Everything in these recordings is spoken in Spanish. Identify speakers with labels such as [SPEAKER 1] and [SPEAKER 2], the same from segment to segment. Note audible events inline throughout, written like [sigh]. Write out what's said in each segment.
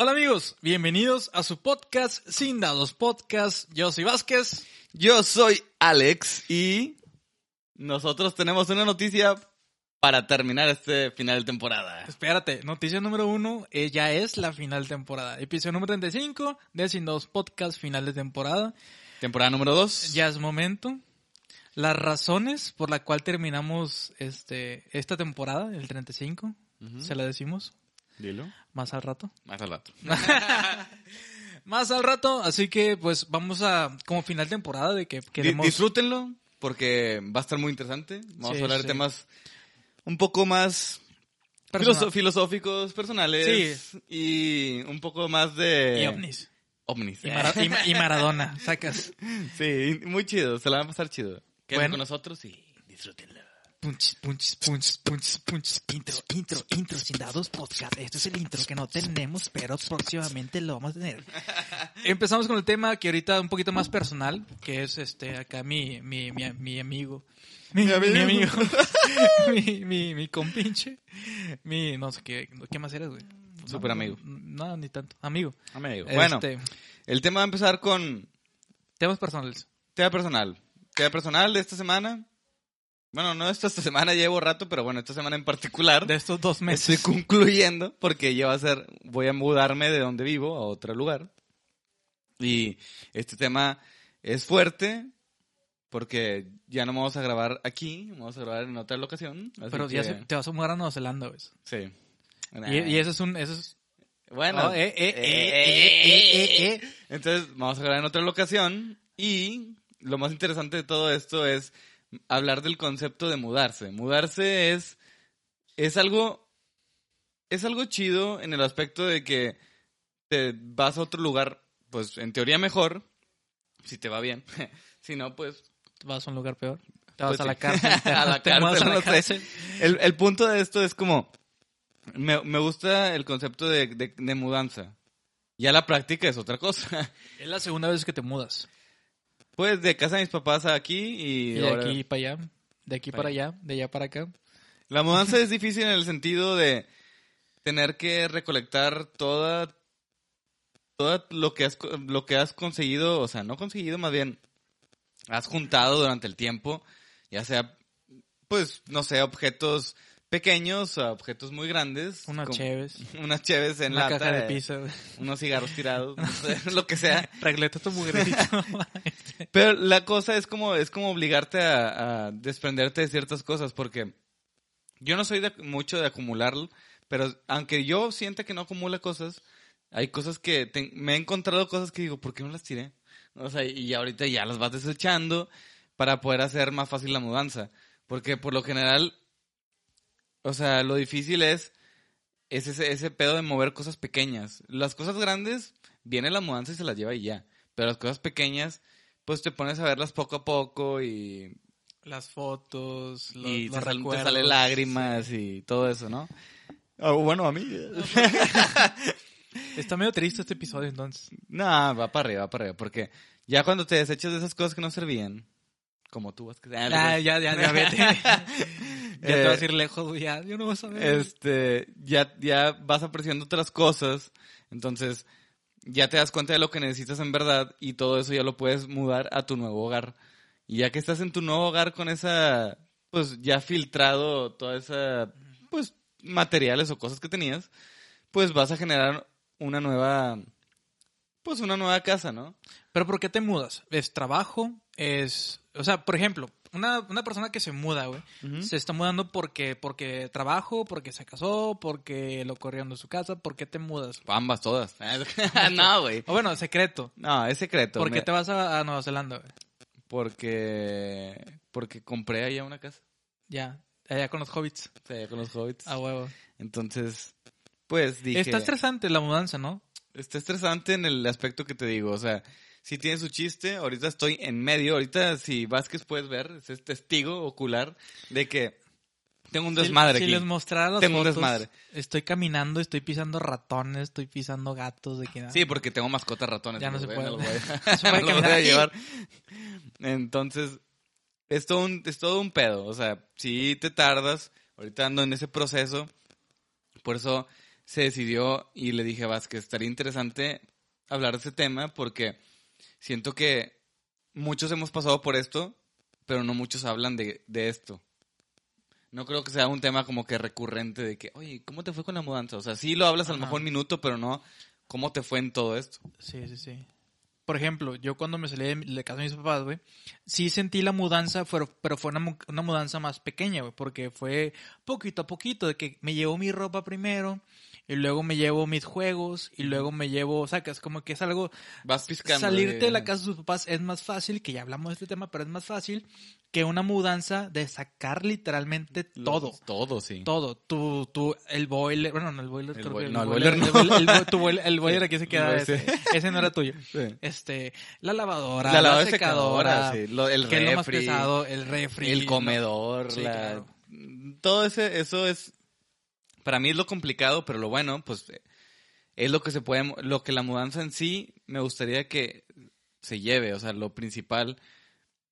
[SPEAKER 1] Hola amigos, bienvenidos a su podcast Sin Dados Podcast. Yo soy Vázquez.
[SPEAKER 2] Yo soy Alex y nosotros tenemos una noticia para terminar este final de temporada.
[SPEAKER 1] Espérate, noticia número uno, eh, ya es la final de temporada. Episodio número 35 de Sin Dados Podcast, final de temporada.
[SPEAKER 2] Temporada número dos.
[SPEAKER 1] Ya es momento. Las razones por la cual terminamos este esta temporada, el 35,
[SPEAKER 2] Ujú.
[SPEAKER 1] se la decimos
[SPEAKER 2] Dilo.
[SPEAKER 1] más al rato.
[SPEAKER 2] Más al rato. [laughs]
[SPEAKER 1] Más al rato, así que pues vamos a como final temporada de que queremos
[SPEAKER 2] Disfrútenlo porque va a estar muy interesante. Vamos
[SPEAKER 1] Sí,
[SPEAKER 2] a hablar
[SPEAKER 1] sí.
[SPEAKER 2] de temas un poco más
[SPEAKER 1] Personal.
[SPEAKER 2] filosóficos, personales y un poco más de...
[SPEAKER 1] y ovnis.
[SPEAKER 2] Ovnis.
[SPEAKER 1] Y, Mara- y Ma- y Maradona, sacas. [laughs]
[SPEAKER 2] Sí, muy chido, se la van a pasar chido. Quédense
[SPEAKER 1] Bueno.
[SPEAKER 2] con nosotros y disfrútenlo.
[SPEAKER 1] Punch, punch, punch, punch, punch. Intro, intro, intro, sin dados podcast. Este es el intro que no tenemos, pero próximamente lo vamos a tener. [laughs] Empezamos con el tema que ahorita un poquito más personal, que es este acá mi, mi, mi, mi amigo. Mi,
[SPEAKER 2] Mi amigo.
[SPEAKER 1] mi amigo. [laughs] mi, mi, mi compinche. Mi, no sé qué, ¿qué más eres, güey?
[SPEAKER 2] Súper amigo.
[SPEAKER 1] No, ni tanto. Amigo.
[SPEAKER 2] Amigo. Bueno,
[SPEAKER 1] Este,
[SPEAKER 2] el tema va a empezar con
[SPEAKER 1] temas personales.
[SPEAKER 2] tema personal. Tema personal de esta semana. Bueno, no esta, esta semana llevo rato, pero bueno, esta semana en particular.
[SPEAKER 1] De estos dos meses.
[SPEAKER 2] Estoy concluyendo porque ya va a ser, voy a mudarme de donde vivo a otro lugar. Y este tema es fuerte porque ya no vamos a grabar aquí, vamos a grabar en otra locación.
[SPEAKER 1] Pero ya
[SPEAKER 2] que-
[SPEAKER 1] se- te vas a mudar a Nueva Zelanda, güey.
[SPEAKER 2] Sí.
[SPEAKER 1] Y, y eso es un, eso es,
[SPEAKER 2] Bueno.
[SPEAKER 1] Oh, eh, eh, eh, eh, eh, eh, eh.
[SPEAKER 2] Entonces, vamos a grabar en otra locación y lo más interesante de todo esto es hablar del concepto de mudarse. Mudarse es es algo es algo chido en el aspecto de que te vas a otro lugar, pues en teoría mejor, si te va bien. [laughs] si no, pues
[SPEAKER 1] vas a un lugar peor. Te vas
[SPEAKER 2] Pues
[SPEAKER 1] a la
[SPEAKER 2] sí.
[SPEAKER 1] cárcel. [laughs] te-
[SPEAKER 2] A la
[SPEAKER 1] te
[SPEAKER 2] cárcel,
[SPEAKER 1] a la
[SPEAKER 2] no sé.
[SPEAKER 1] cárcel.
[SPEAKER 2] el, el punto de esto es como me, me gusta el concepto de, de, de mudanza. Ya la práctica es otra cosa.
[SPEAKER 1] Es la segunda vez que te mudas.
[SPEAKER 2] Pues de casa de mis papás a aquí y,
[SPEAKER 1] Y de
[SPEAKER 2] ahora-
[SPEAKER 1] aquí para allá. De aquí para
[SPEAKER 2] Para
[SPEAKER 1] allá. De allá para acá.
[SPEAKER 2] La mudanza [laughs] es difícil en el sentido de tener que recolectar toda, toda lo que has lo que has conseguido, o sea, no conseguido, más bien has juntado durante el tiempo, ya sea pues no sé, objetos pequeños a objetos muy grandes,
[SPEAKER 1] Unas cheves. [laughs]
[SPEAKER 2] unas cheves en lata,
[SPEAKER 1] caja de pizza.
[SPEAKER 2] unos cigarros tirados, no sé, [laughs] lo que sea.
[SPEAKER 1] Regleta tu mugrecito. [laughs]
[SPEAKER 2] Pero la cosa es como, es como obligarte a, a desprenderte de ciertas cosas, porque yo no soy de, mucho de acumular, pero aunque yo sienta que no acumula cosas, hay cosas que te- me he encontrado cosas que digo, ¿por qué no las tiré? O sea, y ahorita ya las vas desechando para poder hacer más fácil la mudanza. Porque por lo general, o sea, lo difícil es, es ese, ese pedo de mover cosas pequeñas. Las cosas grandes, viene la mudanza y se las lleva y ya. Pero las cosas pequeñas, pues te pones a verlas poco a poco y,
[SPEAKER 1] Las fotos, los,
[SPEAKER 2] y
[SPEAKER 1] los
[SPEAKER 2] te, sal- te sale lágrimas y todo eso, ¿no? Ah, bueno, a mí. [laughs]
[SPEAKER 1] Está medio triste este episodio entonces.
[SPEAKER 2] no, va para arriba, va para arriba. Porque ya cuando te desechas de esas cosas que no servían, como tú vas que
[SPEAKER 1] Ah, ya, ya, ya vete. [laughs] ya te
[SPEAKER 2] Eh,
[SPEAKER 1] vas a ir lejos. Ya, yo no voy a saber.
[SPEAKER 2] este, ya, ya vas apreciando otras cosas, entonces ya te das cuenta de lo que necesitas en verdad y todo eso ya lo puedes mudar a tu nuevo hogar. Y ya que estás en tu nuevo hogar con esa, pues ya filtrado toda esa, pues materiales o cosas que tenías, pues vas a generar una nueva, pues una nueva casa, ¿no?
[SPEAKER 1] Pero ¿por qué te mudas? ¿Es trabajo? ¿Es...? O sea, por ejemplo, una, una persona que se muda, güey, se está mudando porque, porque trabajo, porque se casó, porque lo corrieron de su casa. ¿Por qué te mudas?
[SPEAKER 2] Ambas, todas. [laughs] [laughs] no, güey.
[SPEAKER 1] O bueno, secreto.
[SPEAKER 2] No, es secreto.
[SPEAKER 1] ¿Por qué
[SPEAKER 2] Me-
[SPEAKER 1] te vas a, a Nueva Zelanda, güey?
[SPEAKER 2] Porque, porque compré allá una casa.
[SPEAKER 1] Ya, allá con los hobbits.
[SPEAKER 2] Sea, con los hobbits.
[SPEAKER 1] A huevo.
[SPEAKER 2] Entonces, pues dije...
[SPEAKER 1] Está estresante la mudanza, ¿no?
[SPEAKER 2] está estresante en el aspecto que te digo. O sea, si tiene su chiste, ahorita estoy en medio. Ahorita, si Vázquez puedes ver, es testigo ocular de que tengo un desmadre
[SPEAKER 1] si,
[SPEAKER 2] aquí.
[SPEAKER 1] Si les mostrara las
[SPEAKER 2] Tengo un desmadre.
[SPEAKER 1] estoy caminando, estoy pisando ratones, estoy pisando gatos de que
[SPEAKER 2] Sí, porque tengo mascotas ratones.
[SPEAKER 1] Ya [laughs] no se puede. [laughs]
[SPEAKER 2] los voy a-
[SPEAKER 1] No se puede
[SPEAKER 2] me los voy a
[SPEAKER 1] aquí.
[SPEAKER 2] llevar. Entonces, es todo, un, es todo un pedo. O sea, si te tardas, ahorita ando en ese proceso. Por eso se decidió y le dije a Vázquez, estaría interesante hablar de ese tema porque siento que muchos hemos pasado por esto, pero no muchos hablan de, de esto. No creo que sea un tema como que recurrente de que, oye, ¿cómo te fue con la mudanza? O sea, sí lo hablas a lo mejor un minuto, pero no cómo te fue en todo esto.
[SPEAKER 1] Sí, sí, sí. Por ejemplo, yo cuando me salí de, casa de mis papás, güey, sí sentí la mudanza, pero, pero fue una, una mudanza más pequeña, güey, porque fue poquito a poquito, de que me llevo mi ropa primero, y luego me llevo mis juegos, y luego me llevo, o sea, que es como que es algo,
[SPEAKER 2] Vas piscando.
[SPEAKER 1] salirte de la casa de sus papás es más fácil, que ya hablamos de este tema, pero es más fácil que una mudanza de sacar literalmente todo.
[SPEAKER 2] Todo, sí.
[SPEAKER 1] Todo, tu, tu, el boiler, bueno, no, el boiler,
[SPEAKER 2] El
[SPEAKER 1] creo
[SPEAKER 2] boi-
[SPEAKER 1] que
[SPEAKER 2] no, el boiler no.
[SPEAKER 1] el boiler- el tu boiler- el [laughs] boiler
[SPEAKER 2] Sí,
[SPEAKER 1] aquí se queda, ese, [laughs] ese no era tuyo.
[SPEAKER 2] Sí.
[SPEAKER 1] Este, la lavadora,
[SPEAKER 2] La
[SPEAKER 1] la,
[SPEAKER 2] lavadora y
[SPEAKER 1] secadora,
[SPEAKER 2] secadora, sí. Lo- el
[SPEAKER 1] que es lo más
[SPEAKER 2] refri,
[SPEAKER 1] pesado, el refri,
[SPEAKER 2] el comedor,
[SPEAKER 1] Sí,
[SPEAKER 2] la...
[SPEAKER 1] claro.
[SPEAKER 2] todo ese, eso es, para mí es lo complicado, pero lo bueno, pues, es lo que se puede, lo que la mudanza en sí me gustaría que se lleve, o sea, lo principal,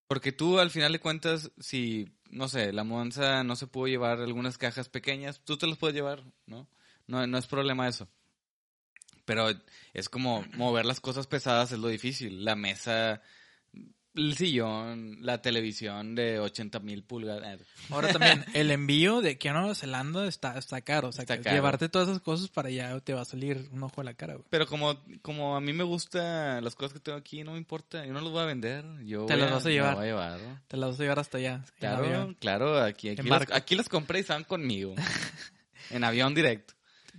[SPEAKER 2] porque tú al final de cuentas, si, no sé, la mudanza no se pudo llevar algunas cajas pequeñas, tú te las puedes llevar. No, no es problema eso. Pero es como mover las cosas pesadas es lo difícil. La mesa, el sillón, la televisión de 80 mil pulgadas.
[SPEAKER 1] Ahora también, [laughs] el envío de aquí a Nueva Zelanda está, está caro. O sea,
[SPEAKER 2] Está
[SPEAKER 1] que
[SPEAKER 2] caro.
[SPEAKER 1] llevarte todas esas cosas para allá te va a salir un ojo a la cara, güey.
[SPEAKER 2] Pero como, como a mí me gustan las cosas que tengo aquí, no me importa. Yo no las voy a vender. Yo
[SPEAKER 1] Te las vas a llevar.
[SPEAKER 2] las voy a llevar. ¿no?
[SPEAKER 1] Te las vas a llevar hasta allá.
[SPEAKER 2] Claro, claro. Aquí, aquí,
[SPEAKER 1] barco.
[SPEAKER 2] aquí las compré y estaban conmigo. [laughs] en avión directo.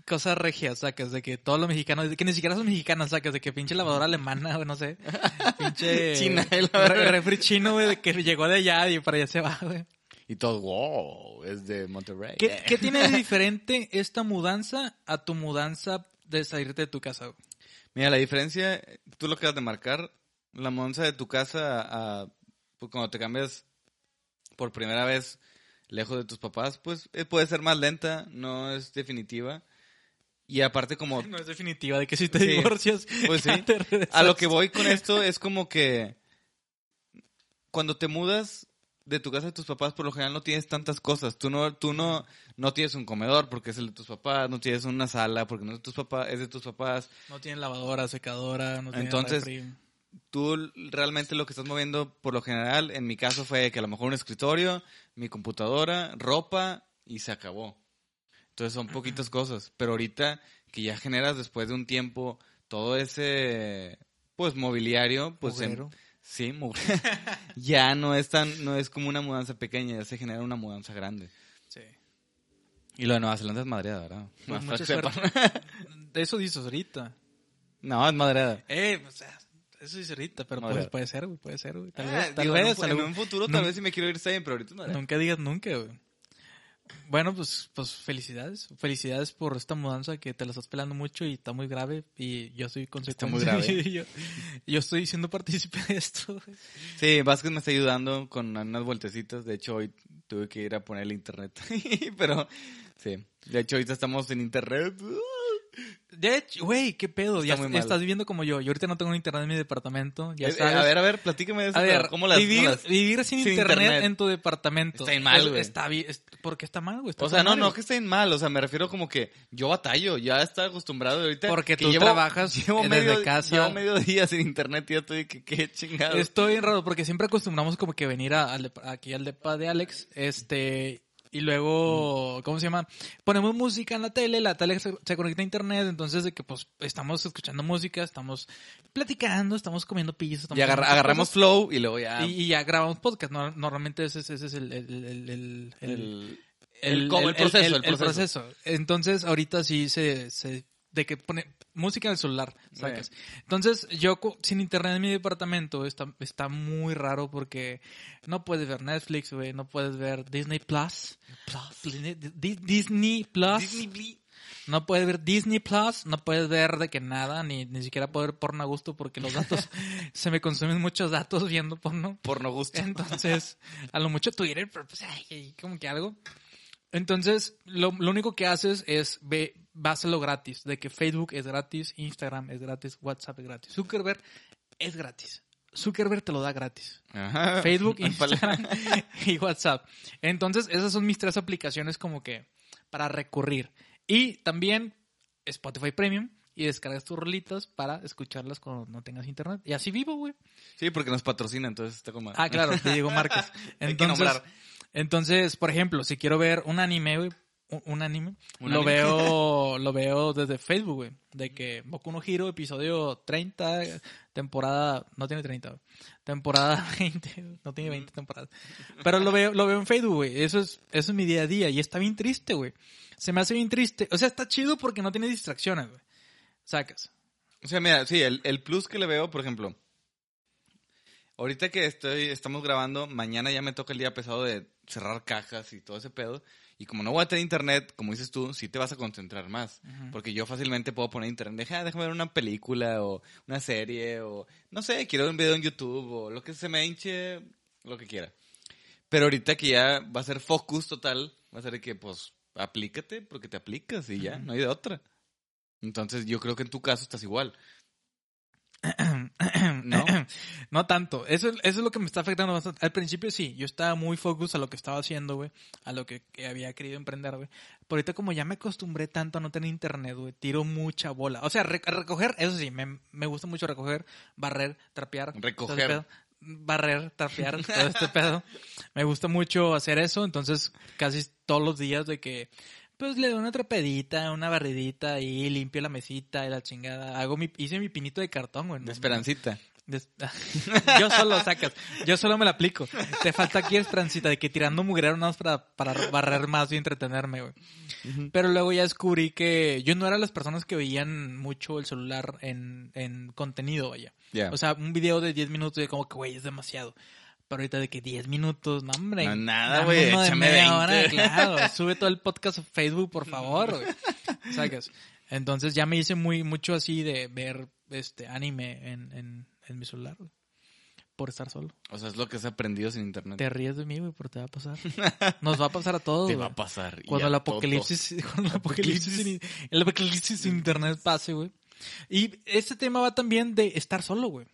[SPEAKER 1] Cosas regias, sacas, de que todos los mexicanos, que ni siquiera son mexicanos, sacas, de que pinche lavadora alemana, güey, no sé. [laughs] Pinche.
[SPEAKER 2] China, el-
[SPEAKER 1] re- refri chino, güey, de que llegó de allá y para allá se va, güey.
[SPEAKER 2] Y todos, wow, es de Monterrey.
[SPEAKER 1] ¿Qué, qué [laughs] tiene de diferente esta mudanza a tu mudanza de salirte de tu casa? güey?
[SPEAKER 2] Mira, la diferencia, tú lo acabas de marcar, la mudanza de tu casa a, pues, cuando te cambias por primera vez lejos de tus papás, pues eh, puede ser más lenta, no es definitiva. Y aparte como,
[SPEAKER 1] No es definitiva de que si te
[SPEAKER 2] Sí,
[SPEAKER 1] divorcias,
[SPEAKER 2] pues sí. [laughs]
[SPEAKER 1] te
[SPEAKER 2] a lo que voy con esto es como que cuando te mudas de tu casa de tus papás, por lo general no tienes tantas cosas. Tú no, tú no, no tienes un comedor porque es el de tus papás, no tienes una sala porque no es de tus papás, es de tus papás.
[SPEAKER 1] No tienen lavadora, secadora, no
[SPEAKER 2] Entonces,
[SPEAKER 1] refri.
[SPEAKER 2] tú realmente lo que estás moviendo por lo general, en mi caso fue que a lo mejor un escritorio, mi computadora, ropa y se acabó. Entonces son poquitas cosas, pero ahorita que ya generas después de un tiempo todo ese pues mobiliario, pues en- sí, mugre- [laughs] ya no es tan no es como una mudanza pequeña, ya se genera una mudanza grande.
[SPEAKER 1] Sí.
[SPEAKER 2] Y lo de Nueva Zelanda es madreada, ¿verdad?
[SPEAKER 1] Pues
[SPEAKER 2] Más
[SPEAKER 1] mucha suerte. [laughs] De eso dices ahorita.
[SPEAKER 2] no, es madreada.
[SPEAKER 1] Eh, o sea, eso dices ahorita, pero pues, puede ser, güey, puede ser, güey. Tal
[SPEAKER 2] Ah,
[SPEAKER 1] vez, tal
[SPEAKER 2] digo, en un
[SPEAKER 1] vez.
[SPEAKER 2] en, un futuro tal vez si me quiero ir bien, pero ahorita es madreada.
[SPEAKER 1] Nunca digas nunca, güey. Bueno, pues, pues felicidades. Felicidades por esta mudanza que te la estás pelando mucho y está muy grave y yo soy consecuencia.
[SPEAKER 2] muy grave. [laughs]
[SPEAKER 1] yo, yo estoy siendo partícipe de esto.
[SPEAKER 2] Sí, Vázquez me está ayudando con unas vueltecitas. De hecho, hoy tuve que ir a poner el internet. [laughs] Pero, sí. De hecho, ahorita estamos en internet.
[SPEAKER 1] De hecho, güey, qué pedo.
[SPEAKER 2] Está
[SPEAKER 1] Ya
[SPEAKER 2] mal.
[SPEAKER 1] estás viviendo como yo. Yo ahorita no tengo internet en mi departamento. Ya
[SPEAKER 2] Eh, eh,
[SPEAKER 1] sabes.
[SPEAKER 2] a ver, a ver, platícame de eso.
[SPEAKER 1] A ver,
[SPEAKER 2] ¿Cómo las,
[SPEAKER 1] vivir,
[SPEAKER 2] cómo las-
[SPEAKER 1] vivir sin,
[SPEAKER 2] sin
[SPEAKER 1] internet,
[SPEAKER 2] internet?
[SPEAKER 1] en tu departamento.
[SPEAKER 2] Está bien mal, güey.
[SPEAKER 1] Está bien. ¿Por qué está mal, güey?
[SPEAKER 2] O sea, no,
[SPEAKER 1] madre,
[SPEAKER 2] no que estén mal. O sea, me refiero como que yo batallo. Ya está acostumbrado ahorita.
[SPEAKER 1] Porque
[SPEAKER 2] que
[SPEAKER 1] tú
[SPEAKER 2] llevo-
[SPEAKER 1] trabajas
[SPEAKER 2] llevo
[SPEAKER 1] desde
[SPEAKER 2] medio,
[SPEAKER 1] casa.
[SPEAKER 2] Llevo medio día sin internet y ya estoy que qué chingado.
[SPEAKER 1] Estoy bien raro porque siempre acostumbramos como que venir a- al depa- aquí al depa de Alex, este, y luego, ¿cómo se llama? Ponemos música en la tele, la tele se, se conecta a internet, entonces de que pues estamos escuchando música, estamos platicando, estamos comiendo pizza, estamos
[SPEAKER 2] Y agarra- agarramos
[SPEAKER 1] cosas,
[SPEAKER 2] flow y luego ya...
[SPEAKER 1] y, y ya grabamos podcast. No- normalmente ese, es- ese es el, el, el, el, el-
[SPEAKER 2] el,
[SPEAKER 1] el-
[SPEAKER 2] proceso,
[SPEAKER 1] el-
[SPEAKER 2] proceso.
[SPEAKER 1] proceso. Entonces, ahorita sí se, se de que pone música en el celular, sacas. Entonces, yo sin internet en mi departamento está, está muy raro porque no puedes ver Netflix, güey, no puedes ver Disney Plus. Disney, Di- Disney Plus.
[SPEAKER 2] Disney Blee.
[SPEAKER 1] No puedes ver Disney Plus, no puedes ver de que nada, ni, ni siquiera poder porno a gusto porque los datos, [laughs] se me consumen muchos datos viendo porno.
[SPEAKER 2] Porno gusto.
[SPEAKER 1] Entonces, a lo mucho Twitter, pero pues ay, como que algo. Entonces, lo, lo único que haces es ve, vas a lo gratis, de que Facebook es gratis, Instagram es gratis, WhatsApp es gratis, Zuckerberg es gratis. Zuckerberg te lo da gratis.
[SPEAKER 2] Ajá.
[SPEAKER 1] Facebook, [laughs] Instagram [laughs] y WhatsApp. Entonces, esas son mis tres aplicaciones como que para recurrir. Y también Spotify Premium y descargas tus rolitas para escucharlas cuando no tengas internet. Y así vivo, güey.
[SPEAKER 2] Sí, porque nos patrocina, entonces está como...
[SPEAKER 1] Ah, claro, te digo marcas. [laughs]
[SPEAKER 2] Hay que
[SPEAKER 1] Entonces,
[SPEAKER 2] nombrar.
[SPEAKER 1] Entonces, por ejemplo, si quiero ver un anime, güey, un- anime,
[SPEAKER 2] ¿Un
[SPEAKER 1] lo
[SPEAKER 2] anime?
[SPEAKER 1] veo [laughs] lo veo desde Facebook, güey, de que Boku no Hero episodio 30, temporada no tiene 30, güey. temporada [laughs] 20, no tiene 20 temporadas. Pero lo veo lo veo en Facebook, güey. Eso es eso es mi día a día y está bien triste, güey. Se me hace bien triste. O sea, está chido porque no tiene distracciones, güey. Sacas.
[SPEAKER 2] O sea, mira, sí, el, el plus que le veo, por ejemplo, ahorita que estoy, estamos grabando, mañana ya me toca el día pesado de cerrar cajas y todo ese pedo. Y como no voy a tener internet, como dices tú, sí te vas a concentrar más.
[SPEAKER 1] Ujú.
[SPEAKER 2] Porque yo fácilmente puedo poner internet, deja, déjame ver una película o una serie o, no sé, quiero ver un video en YouTube o lo que se me hinche, lo que quiera. Pero ahorita que ya va a ser focus total, va a ser que, pues, aplícate porque te aplicas y ya,
[SPEAKER 1] Ujú.
[SPEAKER 2] no hay de otra. Entonces yo creo que en tu caso estás igual. [clears throat] ¿No? [clears throat]
[SPEAKER 1] No tanto. Eso, eso es lo que me está afectando bastante. Al principio sí, yo estaba muy focus a lo que estaba haciendo, güey. A lo que, que había querido emprender, güey. Pero ahorita como ya me acostumbré tanto a no tener internet, güey, tiro mucha bola. O sea, re- recoger, eso sí, me, me gusta mucho recoger, barrer, trapear. ese
[SPEAKER 2] Recoger.
[SPEAKER 1] Barrer, trapear, [laughs] todo este pedo. Me gusta mucho hacer eso, entonces casi todos los días de que pues le doy una trapedita, una barridita y limpio la mesita y la chingada. Hago mi, hice mi pinito de cartón, güey.
[SPEAKER 2] De esperancita. [laughs]
[SPEAKER 1] Yo solo sacas, yo solo me la aplico. Te falta aquí Esperancita, de que tirando mugrero nada más para, para barrer más y entretenerme, güey. Pero luego ya descubrí que yo no era las personas que veían mucho el celular en, en contenido, vaya.
[SPEAKER 2] Ya.
[SPEAKER 1] O sea, un video de 10 minutos y como que, güey, es demasiado. Pero ahorita de que 10 minutos, no, hombre.
[SPEAKER 2] No, nada, güey, échame
[SPEAKER 1] media
[SPEAKER 2] 20.
[SPEAKER 1] hora, claro. [laughs] Sube todo el podcast a Facebook, por favor, güey. [laughs] Sacas. Entonces ya me hice muy, mucho así de ver este anime en, en, en mi celular, güey. Por estar solo.
[SPEAKER 2] O sea, es lo que has aprendido sin internet.
[SPEAKER 1] Te ríes de mí, güey, pero te va a pasar. [laughs] Nos va a pasar a todos,
[SPEAKER 2] Te va a pasar.
[SPEAKER 1] Cuando el apocalipsis, cuando el apocalipsis, sin- el apocalipsis sin internet pase, güey. Y este tema va también de estar solo, güey.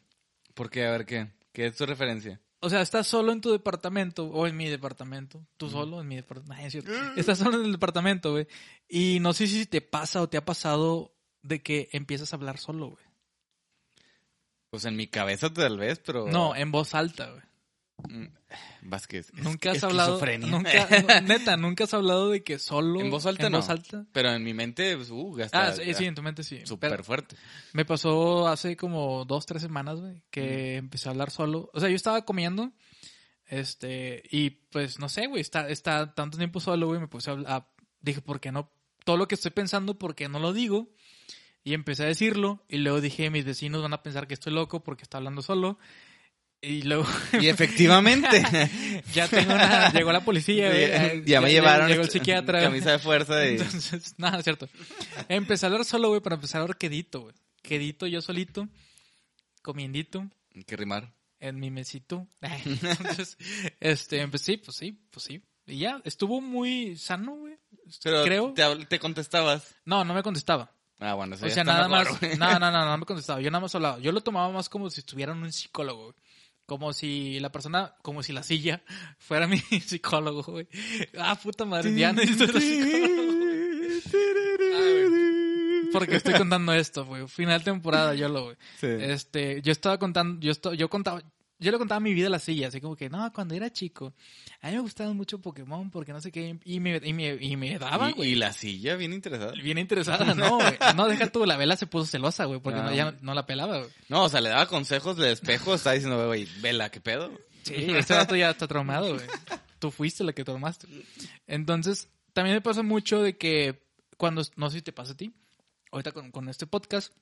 [SPEAKER 2] ¿Por qué? A ver, ¿qué? ¿Qué es tu referencia?
[SPEAKER 1] O sea, estás solo en tu departamento o en mi departamento. Tú solo en mi departamento. Ay, es cierto. Estás solo en el departamento, güey. Y no sé si te pasa o te ha pasado de que empiezas a hablar solo, güey.
[SPEAKER 2] Pues en mi cabeza tal vez, pero...
[SPEAKER 1] No, en voz alta, güey.
[SPEAKER 2] Mm, Vázquez.
[SPEAKER 1] Nunca has hablado. [laughs] neta, nunca has hablado de que solo.
[SPEAKER 2] En voz alta
[SPEAKER 1] en
[SPEAKER 2] no.
[SPEAKER 1] voz alta.
[SPEAKER 2] Pero en mi mente, pues, uh, hasta-
[SPEAKER 1] Ah, sí, sí, en tu mente sí.
[SPEAKER 2] Súper fuerte.
[SPEAKER 1] me pasó hace como dos, tres semanas, güey, que empecé a hablar solo. O sea, yo estaba comiendo, este, y pues no sé, güey, está, está tanto tiempo solo, güey, me puse a hablar. Dije, ¿por qué no? Todo lo que estoy pensando, ¿por qué no lo digo? Y empecé a decirlo, y luego dije, mis vecinos van a pensar que estoy loco porque está hablando solo. Y luego [laughs]
[SPEAKER 2] Y efectivamente. [laughs]
[SPEAKER 1] ya tengo una, llegó la policía, güey, eh, [laughs]
[SPEAKER 2] ya me llevaron.
[SPEAKER 1] Llegó el psiquiatra.
[SPEAKER 2] Camisa de fuerza y...
[SPEAKER 1] Entonces, nada, es cierto. Empecé a hablar solo, güey, para empezar a hablar quedito, güey. Quedito yo solito, comiendito,
[SPEAKER 2] que rimar.
[SPEAKER 1] en mi mesito. Entonces, este, empecé, pues sí, pues sí. Y ya, estuvo muy sano, güey.
[SPEAKER 2] Pero
[SPEAKER 1] Creo.
[SPEAKER 2] Te, te contestabas.
[SPEAKER 1] No, no me contestaba.
[SPEAKER 2] Ah, bueno, eso
[SPEAKER 1] O sea, nada
[SPEAKER 2] mejor,
[SPEAKER 1] más.
[SPEAKER 2] güey.
[SPEAKER 1] No, no, no, no me contestaba. Yo nada más hablaba. Yo lo tomaba más como si estuviera en un psicólogo, güey. Como si la persona, como si la silla [laughs] fuera mi [laughs] psicólogo, güey. Ah, puta madre, ya necesito psicólogo. Porque estoy contando esto, güey. Final temporada, yo lo, güey.
[SPEAKER 2] Sí.
[SPEAKER 1] Este, yo estaba contando, yo esto, yo contaba, yo le contaba mi vida a la silla, así como que, no, cuando era chico, a mí me gustaba mucho Pokémon porque no sé qué, y me, y me, y me daba,
[SPEAKER 2] Y,
[SPEAKER 1] güey.
[SPEAKER 2] y la silla, bien interesada.
[SPEAKER 1] Bien interesada, no, güey. No, deja tú, la vela se puso celosa, güey, porque
[SPEAKER 2] No.
[SPEAKER 1] no, ya no la pelaba, güey.
[SPEAKER 2] No, o sea, le daba consejos de espejo. Estaba diciendo, güey, vela, ¿qué pedo?
[SPEAKER 1] Sí, este rato ya está traumado, güey. Tú fuiste la que tomaste. Entonces, también me pasa mucho de que cuando, no sé si te pasa a ti, ahorita con, con este podcast,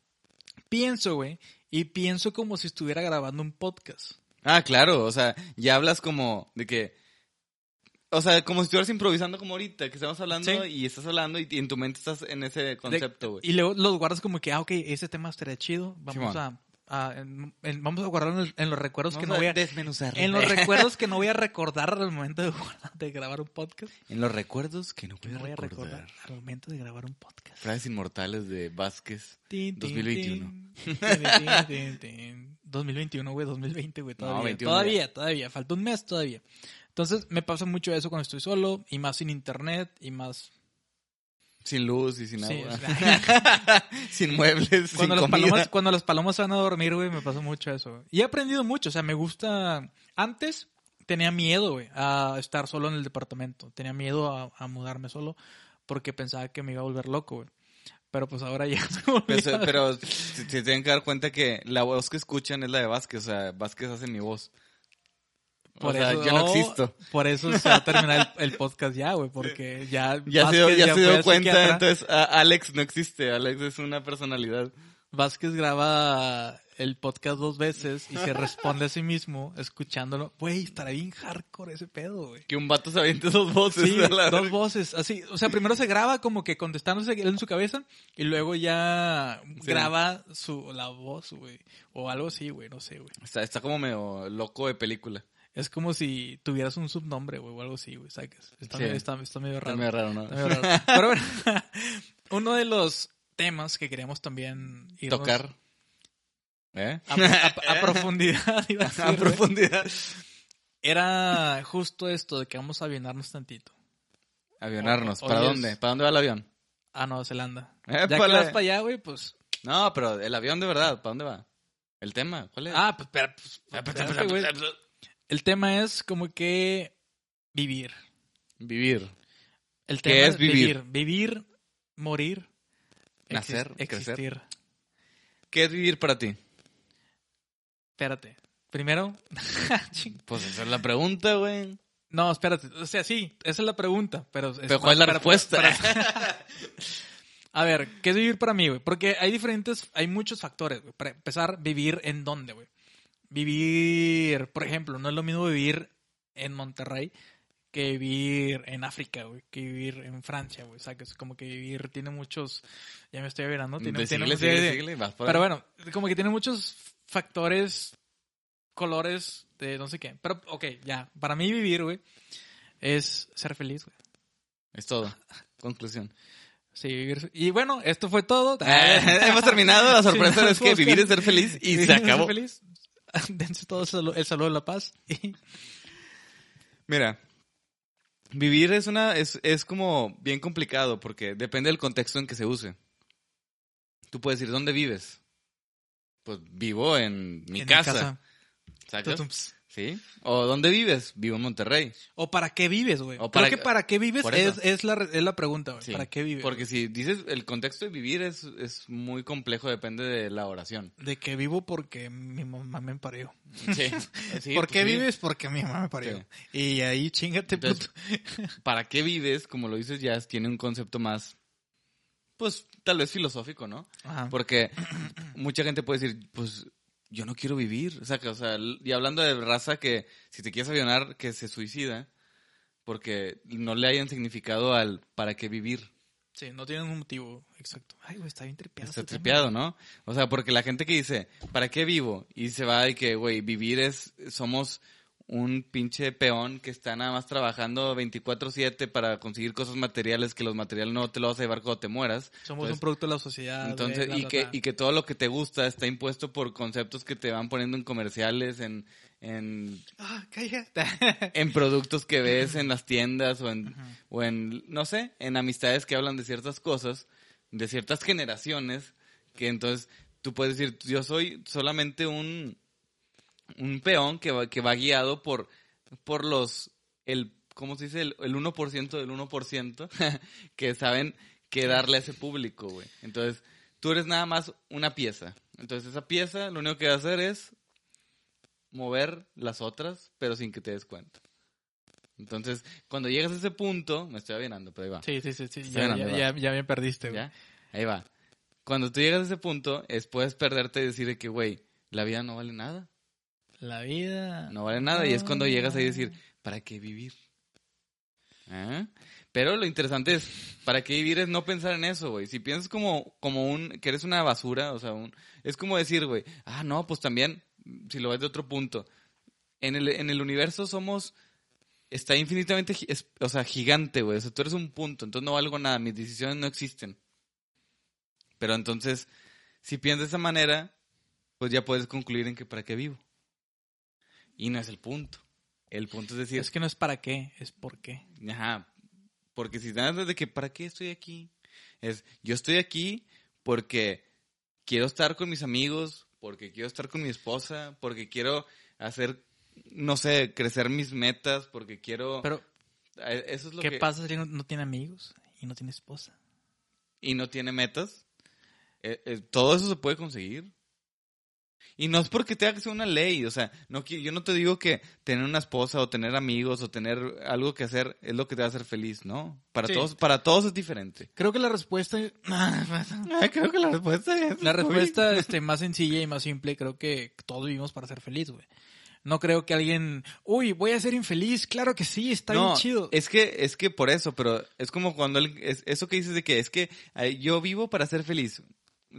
[SPEAKER 1] pienso, güey, y pienso como si estuviera grabando un podcast.
[SPEAKER 2] Ah, claro, o sea, ya hablas como de que... O sea, como si estuvieras improvisando como ahorita, que estamos hablando
[SPEAKER 1] Sí.
[SPEAKER 2] y estás hablando y, y en tu mente estás en ese concepto, güey.
[SPEAKER 1] Y luego los guardas como que, ah, ok, ese tema estaría chido. Vamos a, a- en- en- vamos a guardarlo en, en los recuerdos que no voy a,
[SPEAKER 2] desmenuzar.
[SPEAKER 1] en los [laughs] recuerdos que no voy a recordar al momento de, grabar un podcast.
[SPEAKER 2] En los recuerdos que no voy a,
[SPEAKER 1] voy a
[SPEAKER 2] recordar.
[SPEAKER 1] recordar al momento de grabar un podcast.
[SPEAKER 2] Frases inmortales de Vázquez.
[SPEAKER 1] Tin, tin,
[SPEAKER 2] 2021.
[SPEAKER 1] tin, tin, tin, tin. 2021, güey, 2020, güey, todavía.
[SPEAKER 2] 21
[SPEAKER 1] todavía, todavía, falta un mes todavía. Entonces, me pasa mucho eso cuando estoy solo y más sin internet y más
[SPEAKER 2] Sin luz y sin agua. [laughs] sin muebles,
[SPEAKER 1] cuando,
[SPEAKER 2] sin
[SPEAKER 1] las
[SPEAKER 2] comida.
[SPEAKER 1] palomas, cuando las palomas van a dormir, güey, me pasa mucho eso. Y he aprendido mucho, o sea, me gusta... Antes tenía miedo, güey, a estar solo en el departamento. Tenía miedo a, a mudarme solo porque pensaba que me iba a volver loco, güey. Pero pues ahora ya [laughs] se me
[SPEAKER 2] Pero, se, tienen que dar cuenta que la voz que escuchan es la de Vázquez. O sea, Vázquez hace mi voz. o sea, yo no existo.
[SPEAKER 1] Por eso se va a terminar el, el podcast ya, güey, porque ya... [laughs]
[SPEAKER 2] Ya se dio, ya se dio cuenta, entonces a- Alex no existe. Alex es una personalidad.
[SPEAKER 1] Vázquez graba el podcast dos veces y se responde a sí mismo escuchándolo. Güey, estará bien hardcore ese pedo, güey.
[SPEAKER 2] Que un vato se aviente dos voces.
[SPEAKER 1] Sí, dos voces, así, o sea, primero se graba como que contestándose en su cabeza y luego ya
[SPEAKER 2] Sí.
[SPEAKER 1] graba su la voz, güey, o algo así, güey, no sé, güey.
[SPEAKER 2] Está, está como medio loco de película.
[SPEAKER 1] Es como si tuvieras un subnombre, güey, o algo así, güey. Está,
[SPEAKER 2] Sí.
[SPEAKER 1] medio, está, está medio
[SPEAKER 2] Está
[SPEAKER 1] raro.
[SPEAKER 2] medio raro, ¿no?
[SPEAKER 1] Está medio raro. Pero bueno, [laughs] uno de los temas que queríamos también irnos
[SPEAKER 2] Tocar. ¿Eh?
[SPEAKER 1] a, a- a [laughs] profundidad, iba a [laughs] decir,
[SPEAKER 2] A
[SPEAKER 1] güey,
[SPEAKER 2] profundidad.
[SPEAKER 1] era justo esto de que vamos a avionarnos tantito
[SPEAKER 2] Avionarnos.
[SPEAKER 1] O-
[SPEAKER 2] ¿Para dónde? ¿Para dónde va el avión?
[SPEAKER 1] a Nueva Zelanda. Ya
[SPEAKER 2] Épale.
[SPEAKER 1] que vas para allá, güey, pues...
[SPEAKER 2] No, pero el avión de verdad, ¿para dónde va? ¿El tema? ¿Cuál es?
[SPEAKER 1] Ah, pues, espera, pues, espérate, güey. El tema es como que vivir.
[SPEAKER 2] Vivir.
[SPEAKER 1] El
[SPEAKER 2] ¿Qué
[SPEAKER 1] tema
[SPEAKER 2] es vivir?
[SPEAKER 1] Vivir, morir,
[SPEAKER 2] Nacer, crecer.
[SPEAKER 1] existir.
[SPEAKER 2] ¿Qué es vivir para ti?
[SPEAKER 1] Espérate. Primero. [laughs]
[SPEAKER 2] Pues esa es la pregunta, güey.
[SPEAKER 1] no, espérate. O sea, sí, esa es la pregunta, pero...
[SPEAKER 2] Pero ¿cuál es la respuesta? [laughs] [laughs]
[SPEAKER 1] A ver, ¿qué es vivir para mí, güey? Porque hay diferentes, hay muchos factores, güey. Para empezar, vivir en dónde, güey. Vivir, por ejemplo, no es lo mismo vivir en Monterrey que vivir en África, güey, que vivir en Francia, güey. O sea, que es como que vivir tiene muchos, ya me estoy averando, tiene, tiene- Pero
[SPEAKER 2] ahí.
[SPEAKER 1] bueno, como que tiene muchos factores, colores de no sé qué. Pero, ok, ya. Para mí vivir, güey, es ser feliz, güey.
[SPEAKER 2] Es todo. [laughs] Conclusión.
[SPEAKER 1] Sí, vivir. Y bueno, esto fue todo.
[SPEAKER 2] Eh, [laughs] hemos terminado. La sorpresa
[SPEAKER 1] Sí,
[SPEAKER 2] es que [laughs] vivir es ser feliz y se
[SPEAKER 1] es ser
[SPEAKER 2] acabó.
[SPEAKER 1] feliz. Dense todos el saludo- el saludo de la paz. Y
[SPEAKER 2] Mira, vivir es una es, es como bien complicado porque depende del contexto en que se use. Tú puedes decir, ¿dónde vives? Pues vivo en mi
[SPEAKER 1] en
[SPEAKER 2] casa. ¿sacas?
[SPEAKER 1] Tutumps.
[SPEAKER 2] ¿Sí? ¿O dónde vives? Vivo en Monterrey.
[SPEAKER 1] ¿O para qué vives, güey? Creo
[SPEAKER 2] para-
[SPEAKER 1] que para qué vives es, es, la, es la pregunta, güey.
[SPEAKER 2] Sí,
[SPEAKER 1] ¿Para qué vives?
[SPEAKER 2] Porque si dices el contexto de vivir es, es muy complejo, depende de la oración.
[SPEAKER 1] De que vivo porque mi mamá me parió.
[SPEAKER 2] Sí. [laughs] Sí,
[SPEAKER 1] ¿Por
[SPEAKER 2] pues
[SPEAKER 1] qué
[SPEAKER 2] sí.
[SPEAKER 1] vives? Porque mi mamá me parió. Y ahí chingate,
[SPEAKER 2] Entonces,
[SPEAKER 1] puto. [laughs]
[SPEAKER 2] ¿Para qué vives? Como lo dices ya, tiene un concepto más, pues tal vez filosófico, ¿no?
[SPEAKER 1] Ajá.
[SPEAKER 2] Porque [clears throat] mucha gente puede decir, pues yo no quiero vivir. O sea, que, o sea, y hablando de raza que si te quieres avionar, que se suicida, porque no le hayan significado al para qué vivir.
[SPEAKER 1] Sí, no tienen un motivo exacto. Ay, güey, está bien tripeado.
[SPEAKER 2] Está
[SPEAKER 1] este
[SPEAKER 2] tripeado, ¿no? O sea, porque la gente que dice, ¿para qué vivo? Y se va y que, güey, vivir es, somos un pinche peón que está nada más trabajando 24/7 para conseguir cosas materiales que los materiales no te lo vas a llevar cuando te mueras.
[SPEAKER 1] Somos
[SPEAKER 2] Entonces-
[SPEAKER 1] un producto de la sociedad.
[SPEAKER 2] Entonces,
[SPEAKER 1] bla,
[SPEAKER 2] y
[SPEAKER 1] bla,
[SPEAKER 2] que,
[SPEAKER 1] bla.
[SPEAKER 2] y que todo lo que te gusta está impuesto por conceptos que te van poniendo en comerciales, en, en,
[SPEAKER 1] cállate. [laughs]
[SPEAKER 2] en productos que ves en las tiendas o en, o en, no sé, en amistades que hablan de ciertas cosas, de ciertas generaciones, que entonces tú puedes decir, yo soy solamente un, un peón que va, que va guiado por, por los, el, ¿cómo se dice? El, el 1% del 1% [laughs] que saben qué darle a ese público, güey. Entonces, tú eres nada más una pieza. Entonces, esa pieza lo único que va a hacer es mover las otras, pero sin que te des cuenta. Entonces, cuando llegas a ese punto, me estoy avinando, pero ahí va.
[SPEAKER 1] Sí, sí, sí. sí. Ya, ya, ya, ya me perdiste, güey.
[SPEAKER 2] ¿Ya? Ahí va. Cuando tú llegas a ese punto, es puedes perderte y decir de que, güey, la vida no vale nada.
[SPEAKER 1] La vida.
[SPEAKER 2] No vale nada. Y es cuando llegas ahí a decir, ¿para qué vivir? ¿Ah? Pero lo interesante es, ¿para qué vivir? Es no pensar en eso, güey. Si piensas como, como un, que eres una basura, o sea, un, es como decir, güey, ah, no, pues también, si lo ves de otro punto, en el, en el universo somos, está infinitamente, es- o sea, gigante, güey. O sea, tú eres un punto, entonces no valgo nada, mis decisiones no existen. Pero entonces, si piensas de esa manera, pues ya puedes concluir en que para qué vivo. Y no es el punto. El punto es decir,
[SPEAKER 1] Es que no es para qué, es por qué.
[SPEAKER 2] Ajá. Porque si nada de que, ¿para qué estoy aquí? Es, yo estoy aquí porque quiero estar con mis amigos, porque quiero estar con mi esposa, porque quiero hacer, no sé, crecer mis metas, porque quiero...
[SPEAKER 1] Pero,
[SPEAKER 2] Eso es lo
[SPEAKER 1] ¿qué
[SPEAKER 2] que...
[SPEAKER 1] pasa si no, no tiene amigos y no tiene esposa?
[SPEAKER 2] y no tiene metas, eh, eh, todo eso se puede conseguir. Y no es porque tenga que ser una ley, o sea, no, yo no te digo que tener una esposa o tener amigos o tener algo que hacer es lo que te va a hacer feliz, ¿no? Para
[SPEAKER 1] Sí.
[SPEAKER 2] todos, para todos es diferente.
[SPEAKER 1] Creo que la respuesta... [laughs]
[SPEAKER 2] creo que la respuesta es...
[SPEAKER 1] La respuesta este, más sencilla y más simple, creo que todos vivimos para ser feliz, güey. No creo que alguien, uy, voy a ser infeliz, claro que sí, está
[SPEAKER 2] no,
[SPEAKER 1] bien chido.
[SPEAKER 2] Es que, es que por eso, pero es como cuando el- es- eso que dices de que es que eh, yo vivo para ser feliz.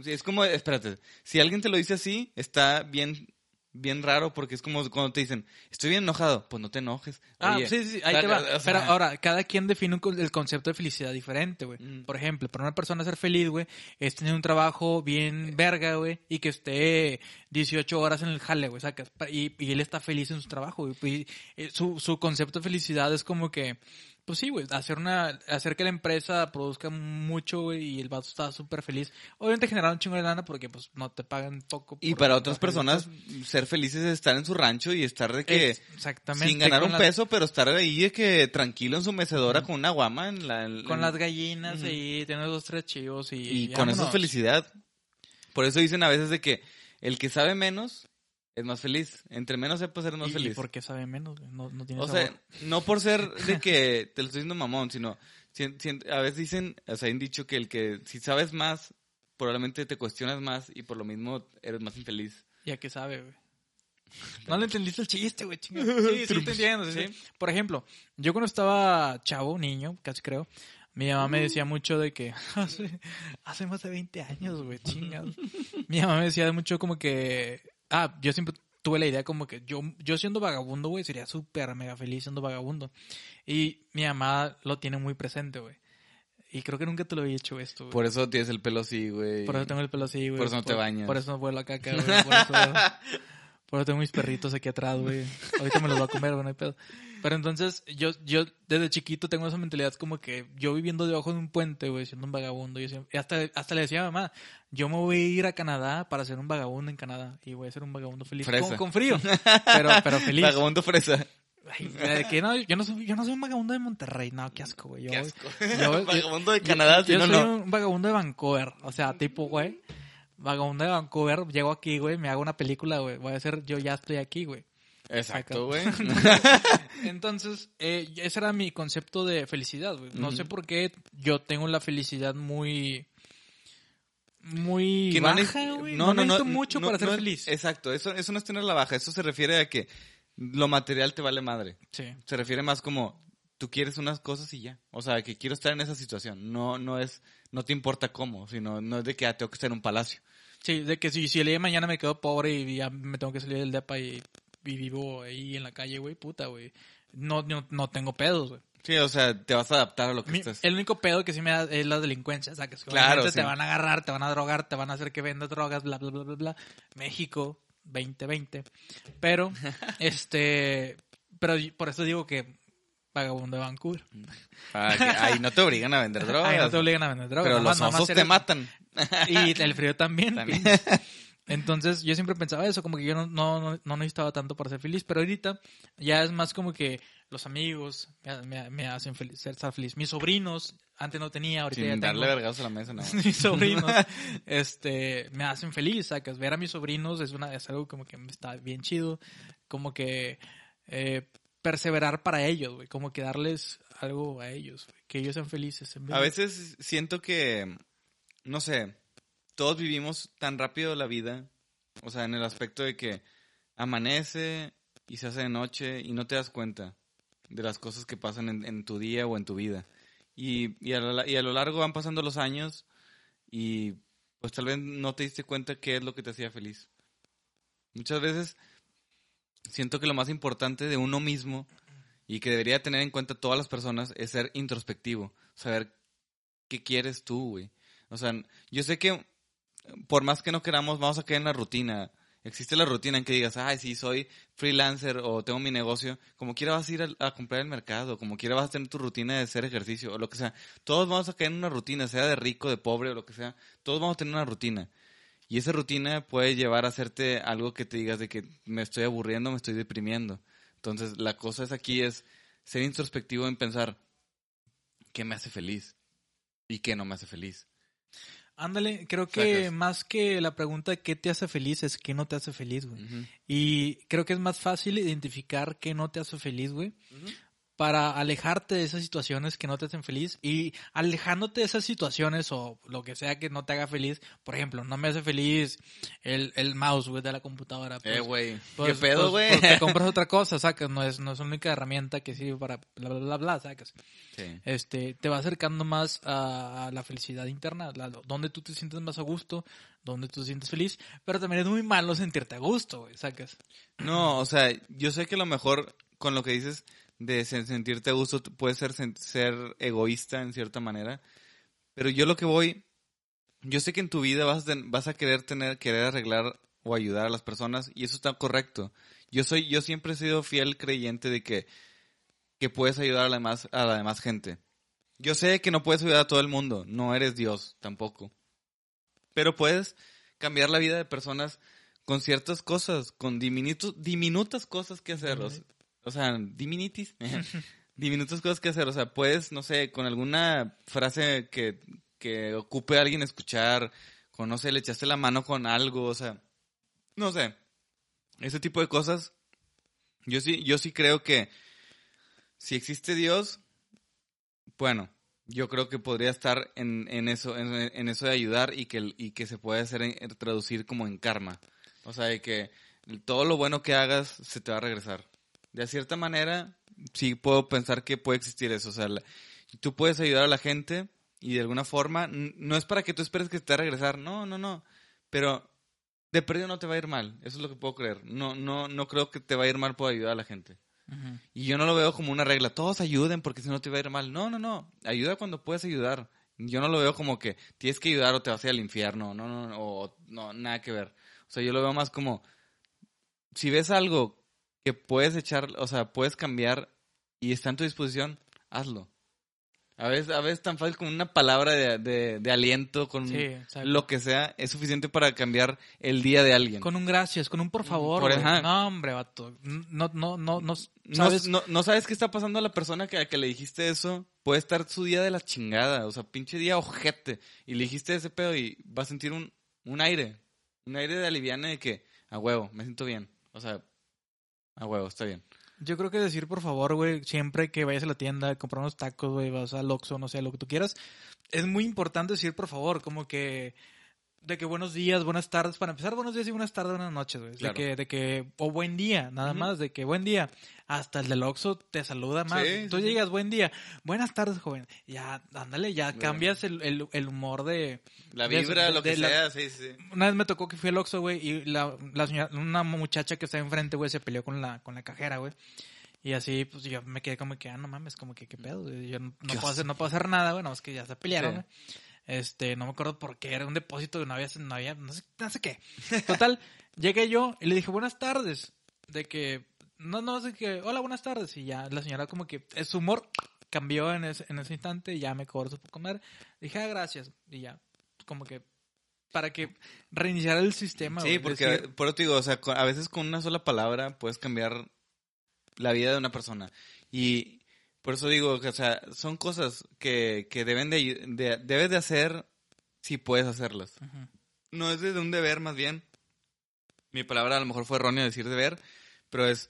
[SPEAKER 2] Es como, espérate, si alguien te lo dice así, está bien, bien raro porque es como cuando te dicen, estoy bien enojado, pues no te enojes.
[SPEAKER 1] Ah,
[SPEAKER 2] Oye,
[SPEAKER 1] sí, sí, ahí te va.
[SPEAKER 2] o sea,
[SPEAKER 1] Pero ahora, cada quien define un el concepto de felicidad diferente, güey.
[SPEAKER 2] Mm.
[SPEAKER 1] Por ejemplo, para una persona ser feliz, güey, es tener un trabajo bien verga, güey, y que esté 18 horas en el jale, güey, sacas. Y, y él está feliz en su trabajo, güey. Y, eh, su, su concepto de felicidad es como que, pues sí, güey, hacer una, hacer que la empresa produzca mucho, güey, y el vato está súper feliz. Obviamente generar un chingo de lana porque, pues, no te pagan poco.
[SPEAKER 2] Y para otras personas, ser felices es estar en su rancho y estar de que,
[SPEAKER 1] Ex- Exactamente.
[SPEAKER 2] sin ganar un
[SPEAKER 1] las-
[SPEAKER 2] peso, pero estar ahí de que tranquilo en su mecedora con una guama en la... en-
[SPEAKER 1] Con las gallinas
[SPEAKER 2] Ujú.
[SPEAKER 1] ahí, tener dos, tres chivos y...
[SPEAKER 2] Y con eso es
[SPEAKER 1] vámonos.
[SPEAKER 2] felicidad. Por eso dicen a veces de que el que sabe menos es más feliz. Entre menos sepas, eres más
[SPEAKER 1] ¿Y, y
[SPEAKER 2] feliz.
[SPEAKER 1] por qué sabe menos? No, no tiene
[SPEAKER 2] O
[SPEAKER 1] sabor.
[SPEAKER 2] sea, no por ser [laughs] de que te lo estoy diciendo mamón, sino si- si- a veces dicen, o sea, han dicho que el que si sabes más, probablemente te cuestionas más y por lo mismo eres más infeliz.
[SPEAKER 1] ¿Ya qué sabe, güey? [laughs] No le entendiste el chiste, güey. [laughs] Sí, sí, te entiendo, sí. Por ejemplo, yo cuando estaba chavo, niño, casi creo, mi mamá me decía mucho de que hace, hace más de 20 años, güey, chingados. Mi mamá me decía mucho como que, ah, yo siempre tuve la idea como que yo, yo siendo vagabundo, güey, sería súper mega feliz siendo vagabundo. Y mi mamá lo tiene muy presente, güey. Y creo que nunca te lo había hecho esto, güey.
[SPEAKER 2] Por eso tienes el pelo así, güey.
[SPEAKER 1] Por eso tengo el pelo así, güey.
[SPEAKER 2] Por eso no te bañas.
[SPEAKER 1] Por eso no vuelo a caca, güey. Por eso, [laughs] por eso tengo mis perritos aquí atrás, güey. Ahorita me los voy a comer, güey, no hay pedo. Pero entonces, yo, yo desde chiquito tengo esa mentalidad como que yo viviendo debajo de un puente, güey, siendo un vagabundo. Yo siempre- y hasta, hasta le decía a mamá, yo me voy a ir a Canadá para ser un vagabundo en Canadá. Y voy a ser un vagabundo feliz.
[SPEAKER 2] Fresa.
[SPEAKER 1] Con, con frío. [laughs] Pero, pero feliz.
[SPEAKER 2] Vagabundo fresa.
[SPEAKER 1] Ay, que no, yo no soy, yo no soy un vagabundo de Monterrey, no, qué asco, güey. Yo,
[SPEAKER 2] Qué asco.
[SPEAKER 1] yo- [laughs]
[SPEAKER 2] Vagabundo de Canadá,
[SPEAKER 1] yo,
[SPEAKER 2] si no,
[SPEAKER 1] soy
[SPEAKER 2] no.
[SPEAKER 1] un vagabundo de Vancouver, o sea, tipo, güey, vagabundo de Vancouver, llego aquí, güey, me hago una película, güey, voy a hacer, yo ya estoy aquí, güey.
[SPEAKER 2] Exacto, güey. [laughs]
[SPEAKER 1] Entonces, eh, ese era mi concepto de felicidad, güey. No sé por qué yo tengo la felicidad muy, muy
[SPEAKER 2] Que no
[SPEAKER 1] baja, güey. No, necesito mucho
[SPEAKER 2] no-
[SPEAKER 1] para ser
[SPEAKER 2] no-
[SPEAKER 1] feliz.
[SPEAKER 2] Exacto, eso, eso no es tener la baja, eso se refiere a que lo material te vale madre.
[SPEAKER 1] Sí.
[SPEAKER 2] Se refiere más como tú quieres unas cosas y ya. O sea, que quiero estar en esa situación. No, no es, no te importa cómo, sino no es de que ah, tengo que estar en un palacio.
[SPEAKER 1] Sí, de que si, si el día de mañana me quedo pobre y ya me tengo que salir del depa y, y vivo ahí en la calle, güey, puta, güey. No, no, no tengo pedos, güey.
[SPEAKER 2] Sí, o sea, te vas a adaptar a lo que
[SPEAKER 1] Mi-
[SPEAKER 2] estás.
[SPEAKER 1] El único pedo que sí me da es la delincuencia, o sea, que
[SPEAKER 2] Claro, sí.
[SPEAKER 1] te van a agarrar, te van a drogar, te van a hacer que vendas drogas, bla, bla, bla, bla, bla. México, 2020. Pero, [laughs] este, pero por eso digo que vagabundo de Vancouver. [laughs]
[SPEAKER 2] Ah, que ahí no te obligan a vender drogas.
[SPEAKER 1] Ahí no te obligan a vender drogas.
[SPEAKER 2] pero
[SPEAKER 1] nomás-
[SPEAKER 2] los osos te matan.
[SPEAKER 1] Y el frío también.
[SPEAKER 2] También. [laughs]
[SPEAKER 1] Entonces yo siempre pensaba eso, como que yo no, no, no- necesitaba tanto para ser feliz, pero ahorita ya es más como que los amigos me, hacen feliz, ser feliz. Mis sobrinos, antes no tenía, ahorita ya
[SPEAKER 2] Sin
[SPEAKER 1] tengo.
[SPEAKER 2] darle vergados a la mesa, no. [laughs]
[SPEAKER 1] mis sobrinos este me hacen feliz sacas ver a mis sobrinos es una es algo como que está bien chido como que eh, perseverar para ellos güey como que darles algo a ellos güey, que ellos sean felices en vez
[SPEAKER 2] A
[SPEAKER 1] de-
[SPEAKER 2] veces siento que, no sé, todos vivimos tan rápido la vida, o sea, en el aspecto de que amanece y se hace de noche y no te das cuenta de las cosas que pasan en, en tu día o en tu vida. Y, y, a lo, y a lo largo van pasando los años y pues tal vez no te diste cuenta qué es lo que te hacía feliz. Muchas veces siento que lo más importante de uno mismo y que debería tener en cuenta todas las personas es ser introspectivo, saber qué quieres tú, güey. O sea, yo sé que por más que no queramos, vamos a caer en la rutina, Existe la rutina en que digas, ay, sí, soy freelancer o tengo mi negocio. Como quiera vas a ir a, a comprar el mercado, como quiera vas a tener tu rutina de hacer ejercicio o lo que sea. Todos vamos a caer en una rutina, sea de rico, de pobre o lo que sea. Todos vamos a tener una rutina. Y esa rutina puede llevar a hacerte algo que te digas de que me estoy aburriendo, me estoy deprimiendo. Entonces, la cosa es aquí es ser introspectivo en pensar qué me hace feliz y qué no me hace feliz.
[SPEAKER 1] Ándale, creo que
[SPEAKER 2] Sacas.
[SPEAKER 1] más que la pregunta de qué te hace feliz es qué no te hace feliz, güey. Y creo que es más fácil identificar qué no te hace feliz, güey, para alejarte de esas situaciones que no te hacen feliz y alejándote de esas situaciones o lo que sea que no te haga feliz. Por ejemplo, no me hace feliz el, el mouse, güey, de la computadora.
[SPEAKER 2] Eh,
[SPEAKER 1] pues,
[SPEAKER 2] güey.
[SPEAKER 1] pues-
[SPEAKER 2] ¿Qué pedo,
[SPEAKER 1] pues-
[SPEAKER 2] güey?
[SPEAKER 1] pues te [laughs] compras otra cosa, sacas. No es, no es la única herramienta que sirve para bla, bla, bla, bla, sacas.
[SPEAKER 2] Sí.
[SPEAKER 1] Este, te va acercando más a, a la felicidad interna, la- donde tú te sientes más a gusto, donde tú te sientes feliz, pero también es muy malo sentirte a gusto, güey, sacas.
[SPEAKER 2] No, o sea, yo sé que lo mejor con lo que dices de sen- sentirte a gusto puede ser ser egoísta en cierta manera, pero yo lo que voy, yo sé que en tu vida vas a, vas a querer tener, querer arreglar o ayudar a las personas y eso está correcto. Yo soy, yo siempre he sido fiel creyente de que, que puedes ayudar a la demás, a la demás gente. Yo sé que no puedes ayudar a todo el mundo, no eres Dios tampoco, pero puedes cambiar la vida de personas con ciertas cosas, con diminutos, diminutas cosas que hacer. O, sea, diminitis. [laughs] [laughs] diminutas cosas que hacer. O sea, puedes, no sé, con alguna frase que, que ocupe a alguien escuchar, con, no sé, le echaste la mano con algo, o sea, no sé. Ese tipo de cosas. Yo sí, yo sí creo que si existe Dios, bueno, yo creo que podría estar en, en eso, en, en eso de ayudar y que, y que se puede hacer en traducir como en karma. O sea, de que todo lo bueno que hagas se te va a regresar. De cierta manera, sí puedo pensar que puede existir eso. O sea, la- tú puedes ayudar a la gente y de alguna forma, no es para que tú esperes que te va a regresar. No, no, no. Pero de perdido no te va a ir mal. Eso es lo que puedo creer. No, no, no creo que te va a ir mal por ayudar a la gente. Y yo no lo veo como una regla. Todos ayuden porque si no te va a ir mal. No, no, no. Ayuda cuando puedes ayudar. Yo no lo veo como que tienes que ayudar o te vas a ir al infierno. No, no, no. O, no, nada que ver. O sea, yo lo veo más como si ves algo que puedes echar, o sea, puedes cambiar y está en tu disposición, hazlo. A veces, a veces tan fácil como una palabra de, de, de aliento, con
[SPEAKER 1] Sí,
[SPEAKER 2] lo que sea, es suficiente para cambiar el día de alguien.
[SPEAKER 1] Con un gracias, con un por favor.
[SPEAKER 2] Por-.
[SPEAKER 1] No, hombre, vato. No, no, no, no.
[SPEAKER 2] No,
[SPEAKER 1] ¿Sabes?
[SPEAKER 2] no, no sabes qué está pasando a la persona que, a que le dijiste eso. Puede estar su día de la chingada. O sea, pinche día ojete. Y le dijiste ese pedo y va a sentir un, un aire. Un aire de aliviane de que, a huevo, me siento bien. O sea, a huevo, está bien.
[SPEAKER 1] Yo creo que decir por favor, güey, siempre que vayas a la tienda comprar unos tacos, güey, vas al Oxxo, no sé, lo que tú quieras, es muy importante decir por favor, como que de que buenos días, buenas tardes, para empezar, buenos días y buenas tardes, buenas noches, güey.
[SPEAKER 2] Claro.
[SPEAKER 1] De que, de que, o buen día, nada más, de que buen día. Hasta el del Oxxo te saluda más.
[SPEAKER 2] Sí,
[SPEAKER 1] Tú
[SPEAKER 2] sí,
[SPEAKER 1] llegas, buen día, buenas tardes, joven. Ya, ándale, ya
[SPEAKER 2] Bueno.
[SPEAKER 1] cambias el, el, el humor de...
[SPEAKER 2] La vibra,
[SPEAKER 1] de-
[SPEAKER 2] lo que
[SPEAKER 1] de la-
[SPEAKER 2] sea, sí, sí.
[SPEAKER 1] Una vez me tocó que fui al Oxxo, güey, y la, la señora, una muchacha que está enfrente, güey, se peleó con la, con la cajera, güey. Y así, pues yo me quedé como que, ah, no mames, como que qué pedo. Yo no, no
[SPEAKER 2] ¿Qué
[SPEAKER 1] puedo hacer, no puedo hacer nada, güey, no, es que ya se pelearon,
[SPEAKER 2] Sí.
[SPEAKER 1] güey. Este, no me acuerdo por qué, era un depósito que no había, no había, no sé, no sé qué. [laughs] Total, llegué yo y le dije, buenas tardes. De que, no, no, sé que, hola, buenas tardes. Y ya la señora como que, eh, su humor cambió en ese, en ese instante y ya me cobró su comer. Dije, ah, gracias. Y ya, como que, para que reiniciara el sistema.
[SPEAKER 2] Sí, porque
[SPEAKER 1] decir,
[SPEAKER 2] por eso te digo, o sea, a veces con una sola palabra puedes cambiar la vida de una persona. Y por eso digo, que, o sea, son cosas que, que deben de, de- debes de hacer si puedes hacerlas. No es desde un deber, más bien. Mi palabra a lo mejor fue errónea decir deber, pero es,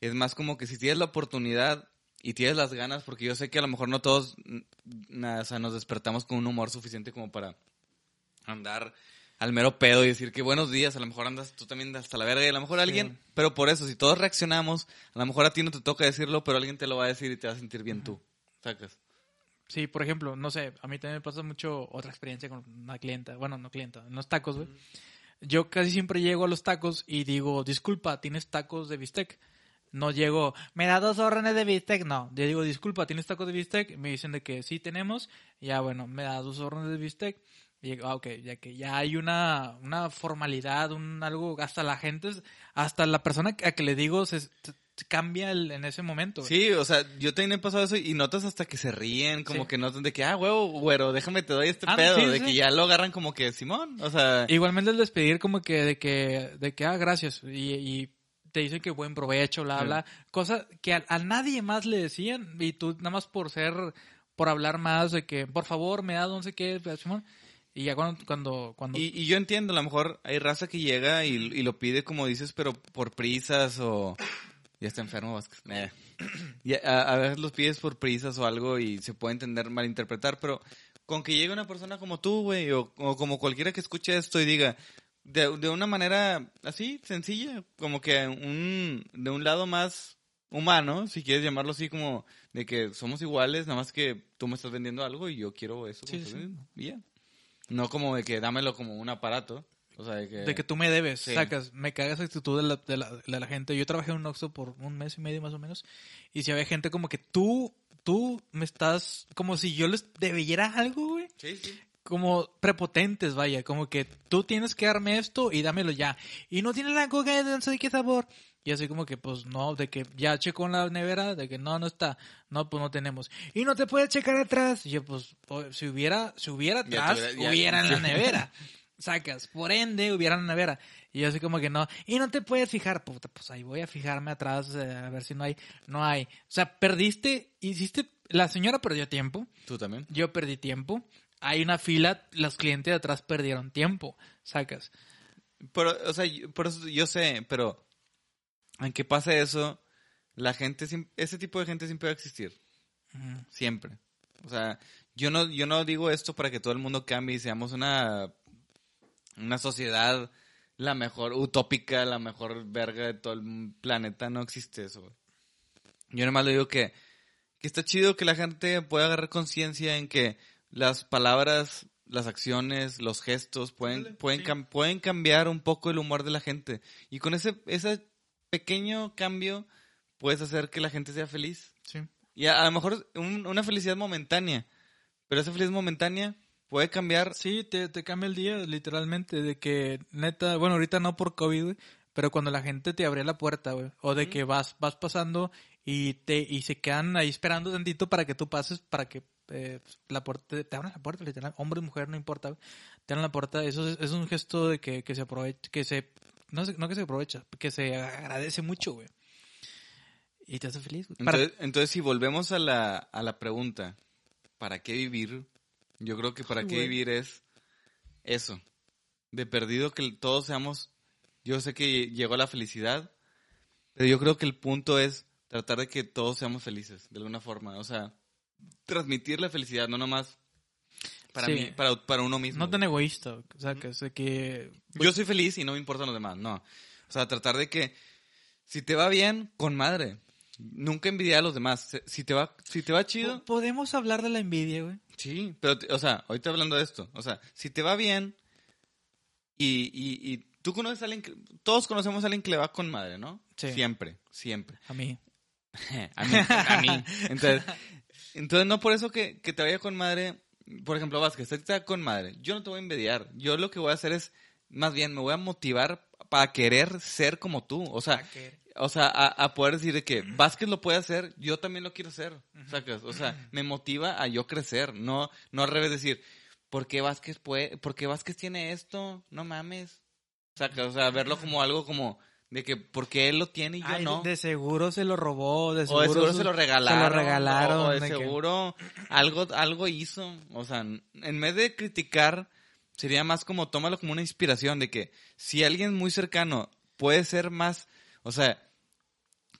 [SPEAKER 2] es más como que si tienes la oportunidad y tienes las ganas, porque yo sé que a lo mejor no todos n- na- o sea, nos despertamos con un humor suficiente como para andar al mero pedo y decir que buenos días, a lo mejor andas tú también hasta la verga y a lo mejor alguien, pero por eso, si todos reaccionamos, a lo mejor a ti no te toca decirlo, pero alguien te lo va a decir y te va a sentir bien tú. ¿Sacas?
[SPEAKER 1] Sí, por ejemplo, no sé, a mí también me pasa mucho otra experiencia con una clienta, bueno, no clienta, en los tacos, güey. Yo casi siempre llego a los tacos y digo, disculpa, ¿tienes tacos de bistec? No llego, me da dos órdenes de bistec, no. Yo digo, disculpa, ¿tienes tacos de bistec? Me dicen de que sí tenemos, ya bueno, me da dos órdenes de bistec. Y, ah, ok, ya que ya hay una, una formalidad, un algo, hasta la gente, hasta la persona a que le digo se, cambia el- en ese momento. güey.
[SPEAKER 2] Sí, o sea, yo también he pasado eso y notas hasta que se ríen, como
[SPEAKER 1] Sí.
[SPEAKER 2] que notan de que, ah, huevo, güero, déjame te doy este
[SPEAKER 1] Ah,
[SPEAKER 2] pedo,
[SPEAKER 1] sí,
[SPEAKER 2] de
[SPEAKER 1] sí.
[SPEAKER 2] que ya lo agarran como que Simón, o sea,
[SPEAKER 1] Igualmente el despedir como que de que, de que, ah, gracias, y, y te dicen que buen provecho, bla, bla, cosa que a, a nadie más le decían, y tú nada más por ser, por hablar más de que, por favor, me da no sé qué, Simón, y ya cuando, cuando, cuando
[SPEAKER 2] y, y yo entiendo, a lo mejor hay raza que llega y, y lo pide como dices, pero por prisas o... Ya está enfermo, Vázquez. [clears throat] Y a, a veces los pides por prisas o algo y se puede entender, malinterpretar, pero con que llegue una persona como tú, güey, o, o como cualquiera que escuche esto y diga, de, de una manera así, sencilla, como que un, de un lado más humano, si quieres llamarlo así, como de que somos iguales, nada más que tú me estás vendiendo algo y yo quiero eso.
[SPEAKER 1] Sí, sí.
[SPEAKER 2] y ya. No como de que dámelo como un aparato. O sea, de que...
[SPEAKER 1] de que tú me debes,
[SPEAKER 2] Sí.
[SPEAKER 1] sacas, me cagas esa actitud de la, de, la, de la gente. Yo trabajé en un Oxxo por un mes y medio más o menos, y si había gente como que tú, tú me estás, como si yo les debiera algo, güey.
[SPEAKER 2] Sí, sí.
[SPEAKER 1] como prepotentes, vaya, como que tú tienes que darme esto y dámelo ya. Y no tiene la coca de no sé de qué sabor. Y así como que, pues no, de que ya checó en la nevera, de que no, no está. No, pues no tenemos. Y no te puedes checar atrás. Y yo, pues, si hubiera, si hubiera
[SPEAKER 2] Ya
[SPEAKER 1] atrás,
[SPEAKER 2] tuviera- ya-
[SPEAKER 1] hubiera en la [laughs] nevera. Sacas, por ende, hubiera en la nevera. Y yo así como que no. Y no te puedes fijar, puta, pues ahí voy a fijarme atrás eh, a ver si no hay. No hay. O sea, perdiste, hiciste, la señora perdió tiempo.
[SPEAKER 2] ¿Tú también?
[SPEAKER 1] Yo perdí tiempo. Hay una fila, los clientes de atrás perdieron tiempo. Sacas.
[SPEAKER 2] Pero, o sea, yo- por eso yo sé, pero aunque pase eso, la gente, ese tipo de gente siempre va a existir.
[SPEAKER 1] Ujú.
[SPEAKER 2] Siempre. O sea, yo no, yo no digo esto para que todo el mundo cambie y seamos una, una sociedad la mejor, utópica, la mejor verga de todo el planeta. No existe eso. Yo nomás le digo que, que está chido que la gente pueda agarrar conciencia en que las palabras, las acciones, los gestos pueden,
[SPEAKER 1] Ándale,
[SPEAKER 2] pueden,
[SPEAKER 1] sí.
[SPEAKER 2] cam- pueden cambiar un poco el humor de la gente. Y con ese, ese pequeño cambio puedes hacer que la gente sea feliz.
[SPEAKER 1] Sí.
[SPEAKER 2] Y a, a lo mejor un- una felicidad momentánea, pero esa felicidad momentánea puede cambiar.
[SPEAKER 1] Sí, te, te cambia el día, literalmente. De que, neta, bueno, ahorita no por COVID, güey. Pero cuando la gente te abre la puerta, güey. O de que vas, vas pasando y te, y se quedan ahí esperando tantito para que tú pases, para que eh, la puerta, te abran la puerta, literal. Hombre mujer, no importa, güey. Te abran la puerta. Eso es, es un gesto de que, que se aprovecha, que se, no, se- no que se aprovecha, que se agradece mucho, güey. Y te hace feliz, güey. Para-
[SPEAKER 2] Entonces, si volvemos a la, a la pregunta, ¿para qué vivir? Yo creo que para qué
[SPEAKER 1] Güey.
[SPEAKER 2] vivir es eso. De perdido que todos seamos... Yo sé que llegó la felicidad, pero yo creo que el punto es tratar de que todos seamos felices, de alguna forma. O sea, transmitir la felicidad, no nomás para,
[SPEAKER 1] Sí.
[SPEAKER 2] mí, para, para uno mismo.
[SPEAKER 1] no tan egoísta, o sea, que, sé que
[SPEAKER 2] Yo soy feliz y no me importan los demás, no. O sea, tratar de que si te va bien, con madre. Nunca envidiar a los demás. Si te va, si te va chido,
[SPEAKER 1] Po- Podemos hablar de la envidia, güey.
[SPEAKER 2] sí. Pero, o sea, ahorita hablando de esto, o sea, si te va bien y, y, y tú conoces a alguien, que- todos conocemos a alguien que le va con madre, ¿no?
[SPEAKER 1] Sí.
[SPEAKER 2] Siempre, siempre.
[SPEAKER 1] A mí. [laughs]
[SPEAKER 2] a mí, a mí. Entonces, entonces no por eso que, que te vaya con madre, por ejemplo, Vázquez, va con madre. Yo no te voy a envidiar. Yo lo que voy a hacer es, más bien, me voy a motivar para querer ser como tú. O sea, o sea, a, a poder decir de que Vázquez lo puede hacer, yo también lo quiero hacer. ¿sacas? O sea, me motiva a yo crecer, no, no al revés decir, ¿por qué Vázquez puede, por qué Vázquez tiene esto? No mames. ¿Sacas? O sea, verlo como algo como de que porque él lo tiene y yo
[SPEAKER 1] Ay,
[SPEAKER 2] no.
[SPEAKER 1] de seguro se lo robó, de
[SPEAKER 2] o
[SPEAKER 1] seguro,
[SPEAKER 2] de seguro
[SPEAKER 1] su-
[SPEAKER 2] se lo regalaron.
[SPEAKER 1] Se lo regalaron.
[SPEAKER 2] O de
[SPEAKER 1] de que-
[SPEAKER 2] seguro algo, algo hizo. O sea, en vez de criticar, sería más como tómalo como una inspiración de que si alguien muy cercano puede ser más, o sea,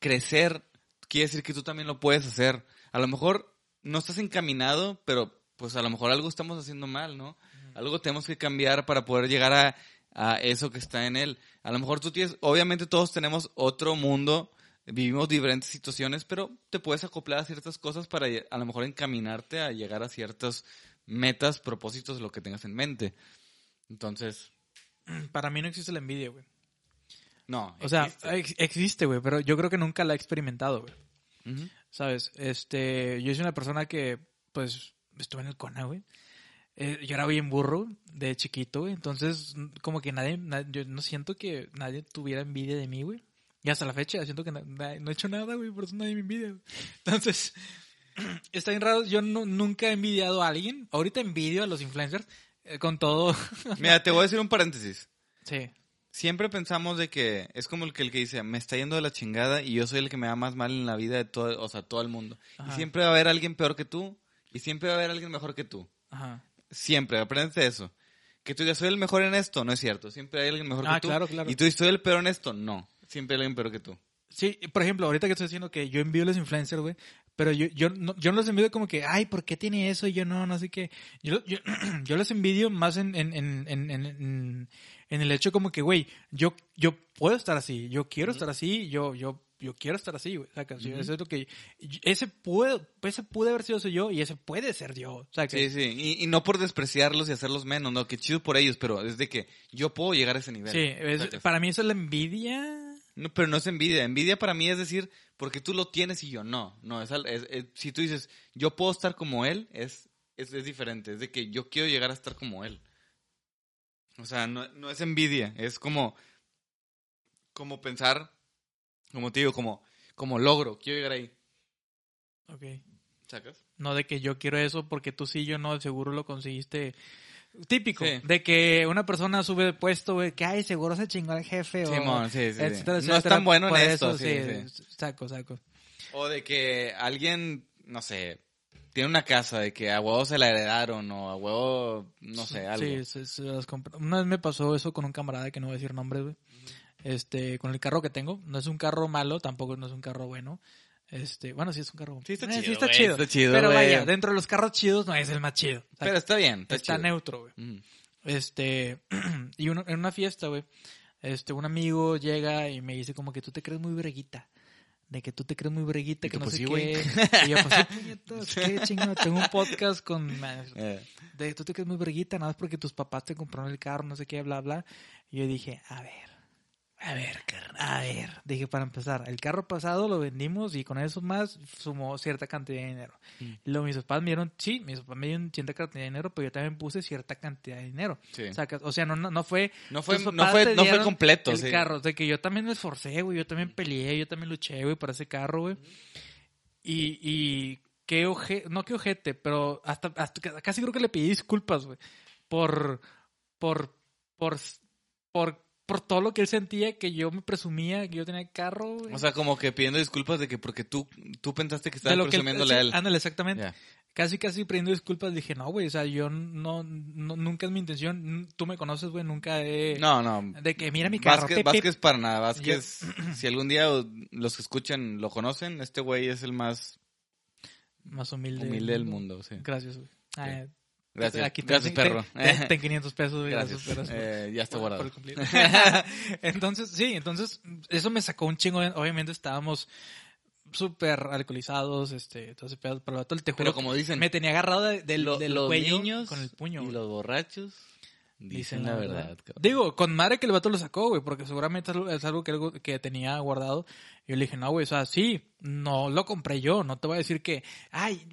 [SPEAKER 2] crecer, quiere decir que tú también lo puedes hacer. A lo mejor no estás encaminado, pero pues a lo mejor algo estamos haciendo mal, ¿no? Algo tenemos que cambiar para poder llegar a, a eso que está en él. A lo mejor tú tienes, obviamente todos tenemos otro mundo, vivimos diferentes situaciones, pero te puedes acoplar a ciertas cosas para a lo mejor encaminarte a llegar a ciertas metas, propósitos, lo que tengas en mente. Entonces, [clears throat]
[SPEAKER 1] Para mí no existe la envidia, güey.
[SPEAKER 2] no.
[SPEAKER 1] O sea,
[SPEAKER 2] existe.
[SPEAKER 1] ex- existe, güey, pero yo creo que nunca la he experimentado, güey. ¿Sabes? Este, yo soy una persona que, pues, estuve en el CONA, güey. Eh, yo era bien burro de chiquito, güey. Entonces, como que nadie, na- yo no siento que nadie tuviera envidia de mí, güey. Y hasta la fecha siento que na- na- no he hecho nada, güey, por eso nadie me envidia. güey. Entonces, [clears throat] está bien raro. Yo no- nunca he envidiado a alguien. Ahorita envidio a los influencers eh, con todo. [laughs]
[SPEAKER 2] Mira, te voy a decir un paréntesis.
[SPEAKER 1] sí.
[SPEAKER 2] Siempre pensamos de que es como el que, el que dice, me está yendo de la chingada y yo soy el que me va más mal en la vida de todo, o sea, todo el mundo.
[SPEAKER 1] Ajá.
[SPEAKER 2] Y siempre va a haber alguien peor que tú y siempre va a haber alguien mejor que tú.
[SPEAKER 1] Ajá.
[SPEAKER 2] Siempre, aprende eso. Que tú digas, soy el mejor en esto, no es cierto. Siempre hay alguien mejor
[SPEAKER 1] Ah,
[SPEAKER 2] que tú.
[SPEAKER 1] claro, claro.
[SPEAKER 2] Y tú dices, soy el peor en esto, no. Siempre hay alguien peor que tú.
[SPEAKER 1] Sí, por ejemplo, ahorita que estoy diciendo que yo envío a los influencers, güey, pero yo, yo, no, yo no los envidio como que, ay, ¿por qué tiene eso? Y yo no, no sé qué. Yo, yo, [clears throat] yo los envidio más en, en, en, en, en, en- en el hecho como que, güey, yo, yo puedo estar así, yo quiero estar así, yo, yo, yo quiero estar así, güey. Eso es lo que, ese puede, ese puede haber sido yo y ese puede ser yo.
[SPEAKER 2] Sí, sí. Y, y no por despreciarlos y hacerlos menos, no, que chido por ellos, pero es de que yo puedo llegar a ese nivel.
[SPEAKER 1] Sí, para mí eso es la envidia.
[SPEAKER 2] No, pero no es envidia. Envidia para mí es decir, porque tú lo tienes y yo no. No, es, al- es- es- si tú dices, yo puedo estar como él, es, es, es diferente. Es de que yo quiero llegar a estar como él. O sea, no, no es envidia. Es como, como pensar, como te digo, como, como logro. Quiero llegar ahí.
[SPEAKER 1] Ok.
[SPEAKER 2] ¿Sacas?
[SPEAKER 1] No de que yo quiero eso porque tú sí, yo no, seguro lo conseguiste. Típico,
[SPEAKER 2] Sí.
[SPEAKER 1] de que una persona sube de puesto, güey, que ay, seguro se chingó al jefe o
[SPEAKER 2] Simón, sí,
[SPEAKER 1] etcétera,
[SPEAKER 2] No es tan bueno en esto,
[SPEAKER 1] eso,
[SPEAKER 2] sí,
[SPEAKER 1] Saco, saco.
[SPEAKER 2] O de que alguien, no sé, tiene una casa de que a huevo se la heredaron o a huevo, no sé, algo.
[SPEAKER 1] Sí, se- se las compra- Una vez me pasó eso con un camarada que no voy a decir nombres, güey. Este, con el carro que tengo, no es un carro malo, tampoco no es un carro bueno. Este, bueno, sí es un carro.
[SPEAKER 2] Sí está
[SPEAKER 1] Eh,
[SPEAKER 2] chido,
[SPEAKER 1] está chido.
[SPEAKER 2] está chido,
[SPEAKER 1] Pero vaya, dentro de los carros chidos no es el más chido.
[SPEAKER 2] Pero está bien, está,
[SPEAKER 1] está
[SPEAKER 2] chido.
[SPEAKER 1] neutro, güey.
[SPEAKER 2] Ujú.
[SPEAKER 1] Este, [clears throat] y uno- en una fiesta, güey, este, un amigo llega y me dice como que tú te crees muy breguita. De que tú te crees muy breguita, que no
[SPEAKER 2] pues
[SPEAKER 1] sé
[SPEAKER 2] sí,
[SPEAKER 1] qué. Y yo, pues sí, [laughs] puñetas, qué chingado. Tengo un podcast con... [laughs]
[SPEAKER 2] Eh,
[SPEAKER 1] De tú te crees muy breguita, nada más porque tus papás te compraron el carro, no sé qué, bla, bla. Y yo dije, a ver, a ver, a ver. Dije, para empezar, el carro pasado lo vendimos y con eso más sumó cierta cantidad de dinero.
[SPEAKER 2] Mm.
[SPEAKER 1] Luego mis papás me dieron, sí, mis papás me dieron cierta cantidad de dinero, pero yo también puse cierta cantidad de dinero.
[SPEAKER 2] sí.
[SPEAKER 1] O sea, no, no, no fue...
[SPEAKER 2] No fue, no fue, no fue completo,
[SPEAKER 1] el
[SPEAKER 2] sí.
[SPEAKER 1] carro, de que yo también me esforcé, güey, yo también peleé, yo también luché, güey, para ese carro, güey. Y, y qué oje, no qué ojete, pero hasta, hasta casi creo que le pedí disculpas, güey, por, por, por, por, por todo lo que él sentía, que yo me presumía que yo tenía carro, güey.
[SPEAKER 2] O sea, como que pidiendo disculpas de que porque tú, tú pensaste que
[SPEAKER 1] él-
[SPEAKER 2] presumiéndole
[SPEAKER 1] sí,
[SPEAKER 2] a él.
[SPEAKER 1] Ándale, exactamente. Casi, casi pidiendo disculpas, dije, no, güey, o sea, yo no, no, nunca es mi intención, tú me conoces, güey, nunca he...
[SPEAKER 2] No, no.
[SPEAKER 1] De que mira mi carro,
[SPEAKER 2] Vázquez. Vázquez para nada. Vázquez, [clears throat] si algún día los que escuchan lo conocen, este güey es el más
[SPEAKER 1] más humilde,
[SPEAKER 2] humilde del mundo. Sí.
[SPEAKER 1] Gracias, güey. Ah,
[SPEAKER 2] Gracias,
[SPEAKER 1] Aquí
[SPEAKER 2] gracias
[SPEAKER 1] ten-
[SPEAKER 2] perro. [laughs]
[SPEAKER 1] Ten, ten [laughs] 500 pesos.
[SPEAKER 2] Gracias.
[SPEAKER 1] Gracias, por-
[SPEAKER 2] Eh, ya está
[SPEAKER 1] por-
[SPEAKER 2] guardado.
[SPEAKER 1] por [laughs] entonces, sí, entonces, eso me sacó un chingo. Obviamente estábamos súper alcoholizados, este, entonces, pero, pero el vato, te juro,
[SPEAKER 2] Pero como dicen,
[SPEAKER 1] me tenía agarrado de- del,
[SPEAKER 2] lo-
[SPEAKER 1] del
[SPEAKER 2] los
[SPEAKER 1] cuello
[SPEAKER 2] niños
[SPEAKER 1] con el puño.
[SPEAKER 2] y los borrachos dicen, la verdad.
[SPEAKER 1] Digo, con madre que el vato lo sacó, güey, porque seguramente es algo- que, algo que tenía guardado. Yo le dije, no, güey, o sea, sí, no lo compré yo, no te voy a decir que, ay,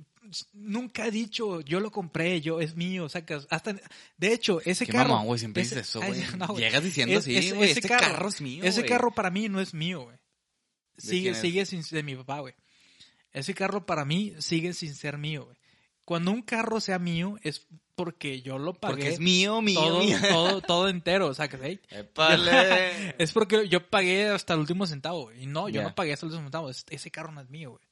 [SPEAKER 1] nunca he dicho, yo lo compré, yo, es mío, sacas, hasta, de hecho, ese
[SPEAKER 2] Qué
[SPEAKER 1] carro.
[SPEAKER 2] siempre
[SPEAKER 1] ese-
[SPEAKER 2] dices eso, güey.
[SPEAKER 1] no.
[SPEAKER 2] Llegas diciendo
[SPEAKER 1] Es-
[SPEAKER 2] así, güey,
[SPEAKER 1] ese
[SPEAKER 2] este
[SPEAKER 1] carro-
[SPEAKER 2] carro es mío,
[SPEAKER 1] Ese carro para mí no es mío, güey. Sigue,
[SPEAKER 2] es?
[SPEAKER 1] sigue sin de mi papá, güey. Ese carro para mí sigue sin ser mío, güey. Cuando un carro sea mío es porque yo lo pagué.
[SPEAKER 2] Porque es mío, mío,
[SPEAKER 1] todo,
[SPEAKER 2] mío. [laughs]
[SPEAKER 1] todo, todo entero, ¿sí?
[SPEAKER 2] Épale. [laughs]
[SPEAKER 1] Es porque yo pagué hasta el último centavo, güey. Y no, yo no pagué hasta el último centavo. Es- Ese carro no es mío, güey.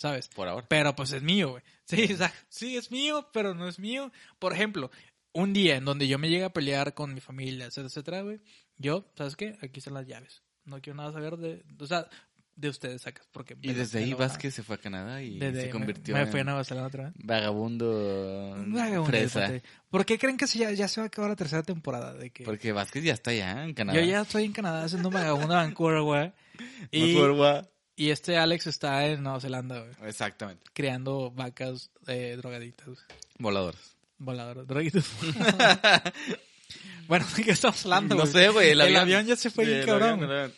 [SPEAKER 1] ¿Sabes?
[SPEAKER 2] Por ahora.
[SPEAKER 1] Pero pues es mío, güey. Sí, o sea, sí es mío, pero no es mío. Por ejemplo, un día en donde yo me llegue a pelear con mi familia, etcétera, etcétera, güey. Yo, ¿sabes qué? Aquí están las llaves. No quiero nada saber de, o sea, de ustedes sacas. Porque
[SPEAKER 2] Y desde ahí Vázquez se fue a Canadá y
[SPEAKER 1] desde-
[SPEAKER 2] se convirtió
[SPEAKER 1] me,
[SPEAKER 2] en
[SPEAKER 1] fui a Nueva Zelanda otra vez.
[SPEAKER 2] vagabundo,
[SPEAKER 1] Un vagabundo,
[SPEAKER 2] fresa.
[SPEAKER 1] ¿Por qué creen que se ya, ya se va a acabar la tercera temporada? De que
[SPEAKER 2] Porque Vázquez ya está allá en Canadá.
[SPEAKER 1] yo ya estoy en Canadá haciendo un vagabundo de Vancouver, güey. [laughs] Y,
[SPEAKER 2] Vancouver, güey.
[SPEAKER 1] Y este Alex está en Nueva Zelanda, güey.
[SPEAKER 2] Exactamente.
[SPEAKER 1] Criando vacas eh, drogaditas, güey.
[SPEAKER 2] Voladores.
[SPEAKER 1] Voladoras, droguitas. [laughs] bueno, ¿de qué estamos hablando,
[SPEAKER 2] No
[SPEAKER 1] güey?
[SPEAKER 2] sé, güey. El,
[SPEAKER 1] El avión ya se fue bien cabrón,
[SPEAKER 2] avión.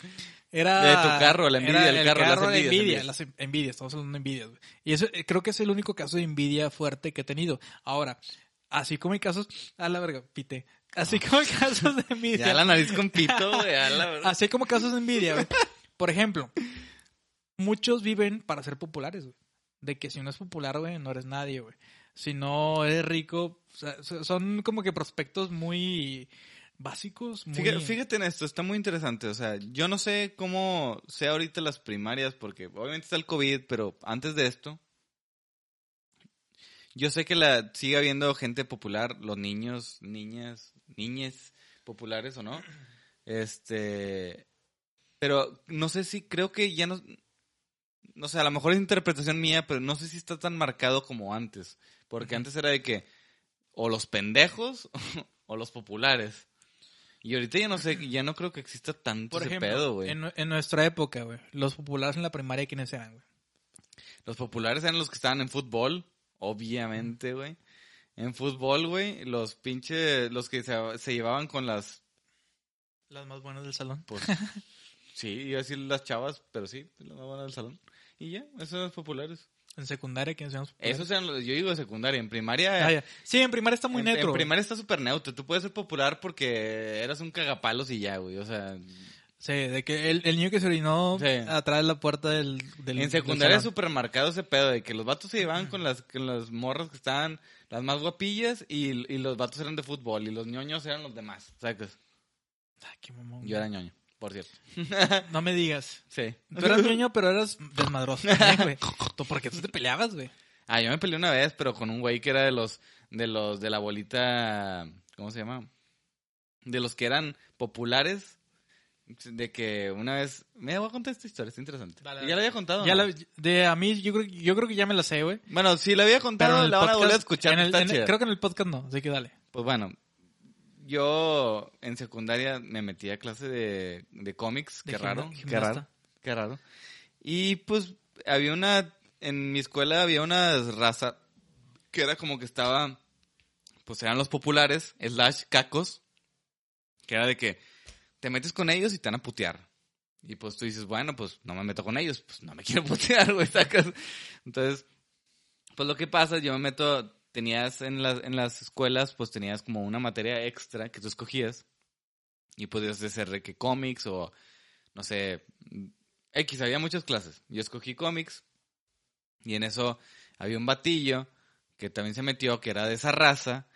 [SPEAKER 1] Era,
[SPEAKER 2] De tu carro, la envidia del carro, las
[SPEAKER 1] carro, la
[SPEAKER 2] envidias,
[SPEAKER 1] envidia, las en- envidias, estamos hablando de envidias. güey. Y eso eh, creo que es el único caso de envidia fuerte que he tenido. Ahora, Así como hay casos, a la verga, pite. Así como hay casos de [laughs] envidia.
[SPEAKER 2] Ya la nariz con pito, güey. a la [laughs] verdad.
[SPEAKER 1] Así como casos de envidia, güey. Por ejemplo, muchos viven para ser populares, güey. De que si no es popular, güey, no eres nadie, güey. Si no eres rico, o sea, so- son como que prospectos muy básicos, muy...
[SPEAKER 2] Fíjate, fíjate en esto, está muy interesante. O sea, yo no sé cómo sea ahorita las primarias, porque obviamente está el COVID, pero antes de esto, yo sé que la sigue habiendo gente popular, los niños, niñas, niñes populares o no. Este, pero no sé si creo que ya no, no sé, a lo mejor es interpretación mía, pero no sé si está tan marcado como antes, porque antes era de que o los pendejos [laughs] o los populares. Y ahorita ya no sé, ya no creo que exista tanto
[SPEAKER 1] Por
[SPEAKER 2] ese pedo, güey.
[SPEAKER 1] en, en nuestra época, güey, los populares en la primaria, ¿quiénes eran, güey?
[SPEAKER 2] Los populares eran los que estaban en fútbol, obviamente, güey. En fútbol, güey, los pinches, los que se, se llevaban con las,
[SPEAKER 1] Las más buenas del salón.
[SPEAKER 2] pues, [laughs] sí, iba a decir las chavas, pero sí, las más buenas del salón. Y ya, esos eran los populares.
[SPEAKER 1] En secundaria, ¿quiénes eran los populares?
[SPEAKER 2] Esos eran los, yo digo de secundaria, en primaria...
[SPEAKER 1] Ah, ya. Sí, en primaria está muy
[SPEAKER 2] en,
[SPEAKER 1] neutro.
[SPEAKER 2] en primaria está súper neutro. Tú puedes ser popular porque eras un cagapalos y ya, güey. O sea,
[SPEAKER 1] Sí, de que el, el niño que se orinó
[SPEAKER 2] Sí.
[SPEAKER 1] atrás de la puerta del, del
[SPEAKER 2] En secundaria es súper marcado ese pedo de que los vatos se llevaban con las, con las morras que estaban las más guapillas y, y los vatos eran de fútbol y los ñoños eran los demás. ¿Sabes?
[SPEAKER 1] Ay, qué mamón.
[SPEAKER 2] Yo era ñoño, por cierto. [laughs]
[SPEAKER 1] No me digas.
[SPEAKER 2] Sí.
[SPEAKER 1] Tú eras niño, pero eras desmadroso. [laughs] también, güey. ¿Tú por qué tú te peleabas, güey?
[SPEAKER 2] Ah, yo me peleé una vez, pero con un güey que era de los, de los, de la bolita, ¿cómo se llama? De los que eran populares. De que una vez, me voy a contar esta historia, está interesante.
[SPEAKER 1] Dale,
[SPEAKER 2] ¿Ya la había contado?
[SPEAKER 1] Ya
[SPEAKER 2] no?
[SPEAKER 1] la- de a mí, yo creo, yo creo que ya me la sé, güey.
[SPEAKER 2] Bueno, si la había contado, la van a volver a escuchar.
[SPEAKER 1] en el- en el- creo que en el podcast no, así que dale.
[SPEAKER 2] Pues bueno, yo en secundaria me metí a clase de, de cómics,
[SPEAKER 1] De
[SPEAKER 2] qué raro, qué raro, qué raro. Y pues había una, en mi escuela había una raza que era como que estaba, pues eran los populares, slash cacos, que era de que te metes con ellos y te van a putear. Y pues tú dices, bueno, pues no me meto con ellos, pues no me [laughs] quiero putear, güey, sacas. Entonces, pues lo que pasa, yo me meto, tenías en las, en las escuelas, pues tenías como una materia extra que tú escogías. Y podías hacer de que cómics o, no sé, X, había muchas clases. Yo escogí cómics y en eso había un batillo que también se metió, que era de esa raza.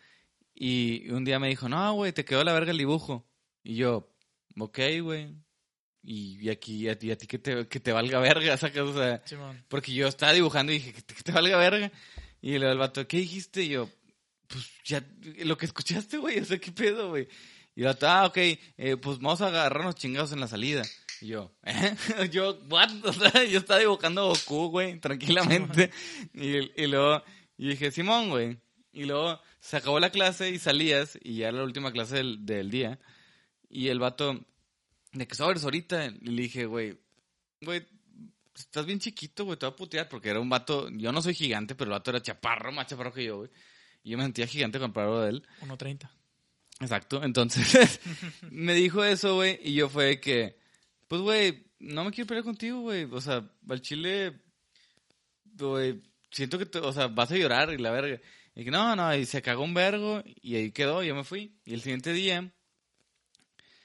[SPEAKER 2] Y un día me dijo, no, güey, te quedó la verga el dibujo. Y yo, ok, güey. Y, y aquí, a ti, a ti que te, que te valga verga, [laughs] sacas, o sea,
[SPEAKER 1] Simón.
[SPEAKER 2] porque yo estaba dibujando y dije, que te, que te valga verga. Y luego el vato, ¿qué dijiste? Y yo, pues ya, lo que escuchaste, güey, [laughs] o sea, ¿qué pedo, güey? Y el vato, ah, ok, eh, pues vamos a agarrarnos chingados en la salida. Y yo, [laughs] ¿eh? yo, what? [laughs] O sea, yo estaba dibujando Goku, güey, tranquilamente. Y, y luego, y dije, Simón, güey. Y luego se acabó la clase y salías, y ya era la última clase del, del día. Y el vato, de que sobres ahorita, y le dije, güey, güey, estás bien chiquito, güey, te voy a putear, porque era un vato, yo no soy gigante, pero el vato era chaparro, más chaparro que yo, güey. Y yo me sentía gigante comparado a él.
[SPEAKER 1] 1.30.
[SPEAKER 2] Exacto, entonces [laughs] me dijo eso, güey, y yo fue que, pues, güey, no me quiero pelear contigo, güey, o sea, al chile, güey, siento que, te- o sea, vas a llorar y la verga. Y que no, no, y se cagó un vergo, y ahí quedó, yo me fui. Y el siguiente día,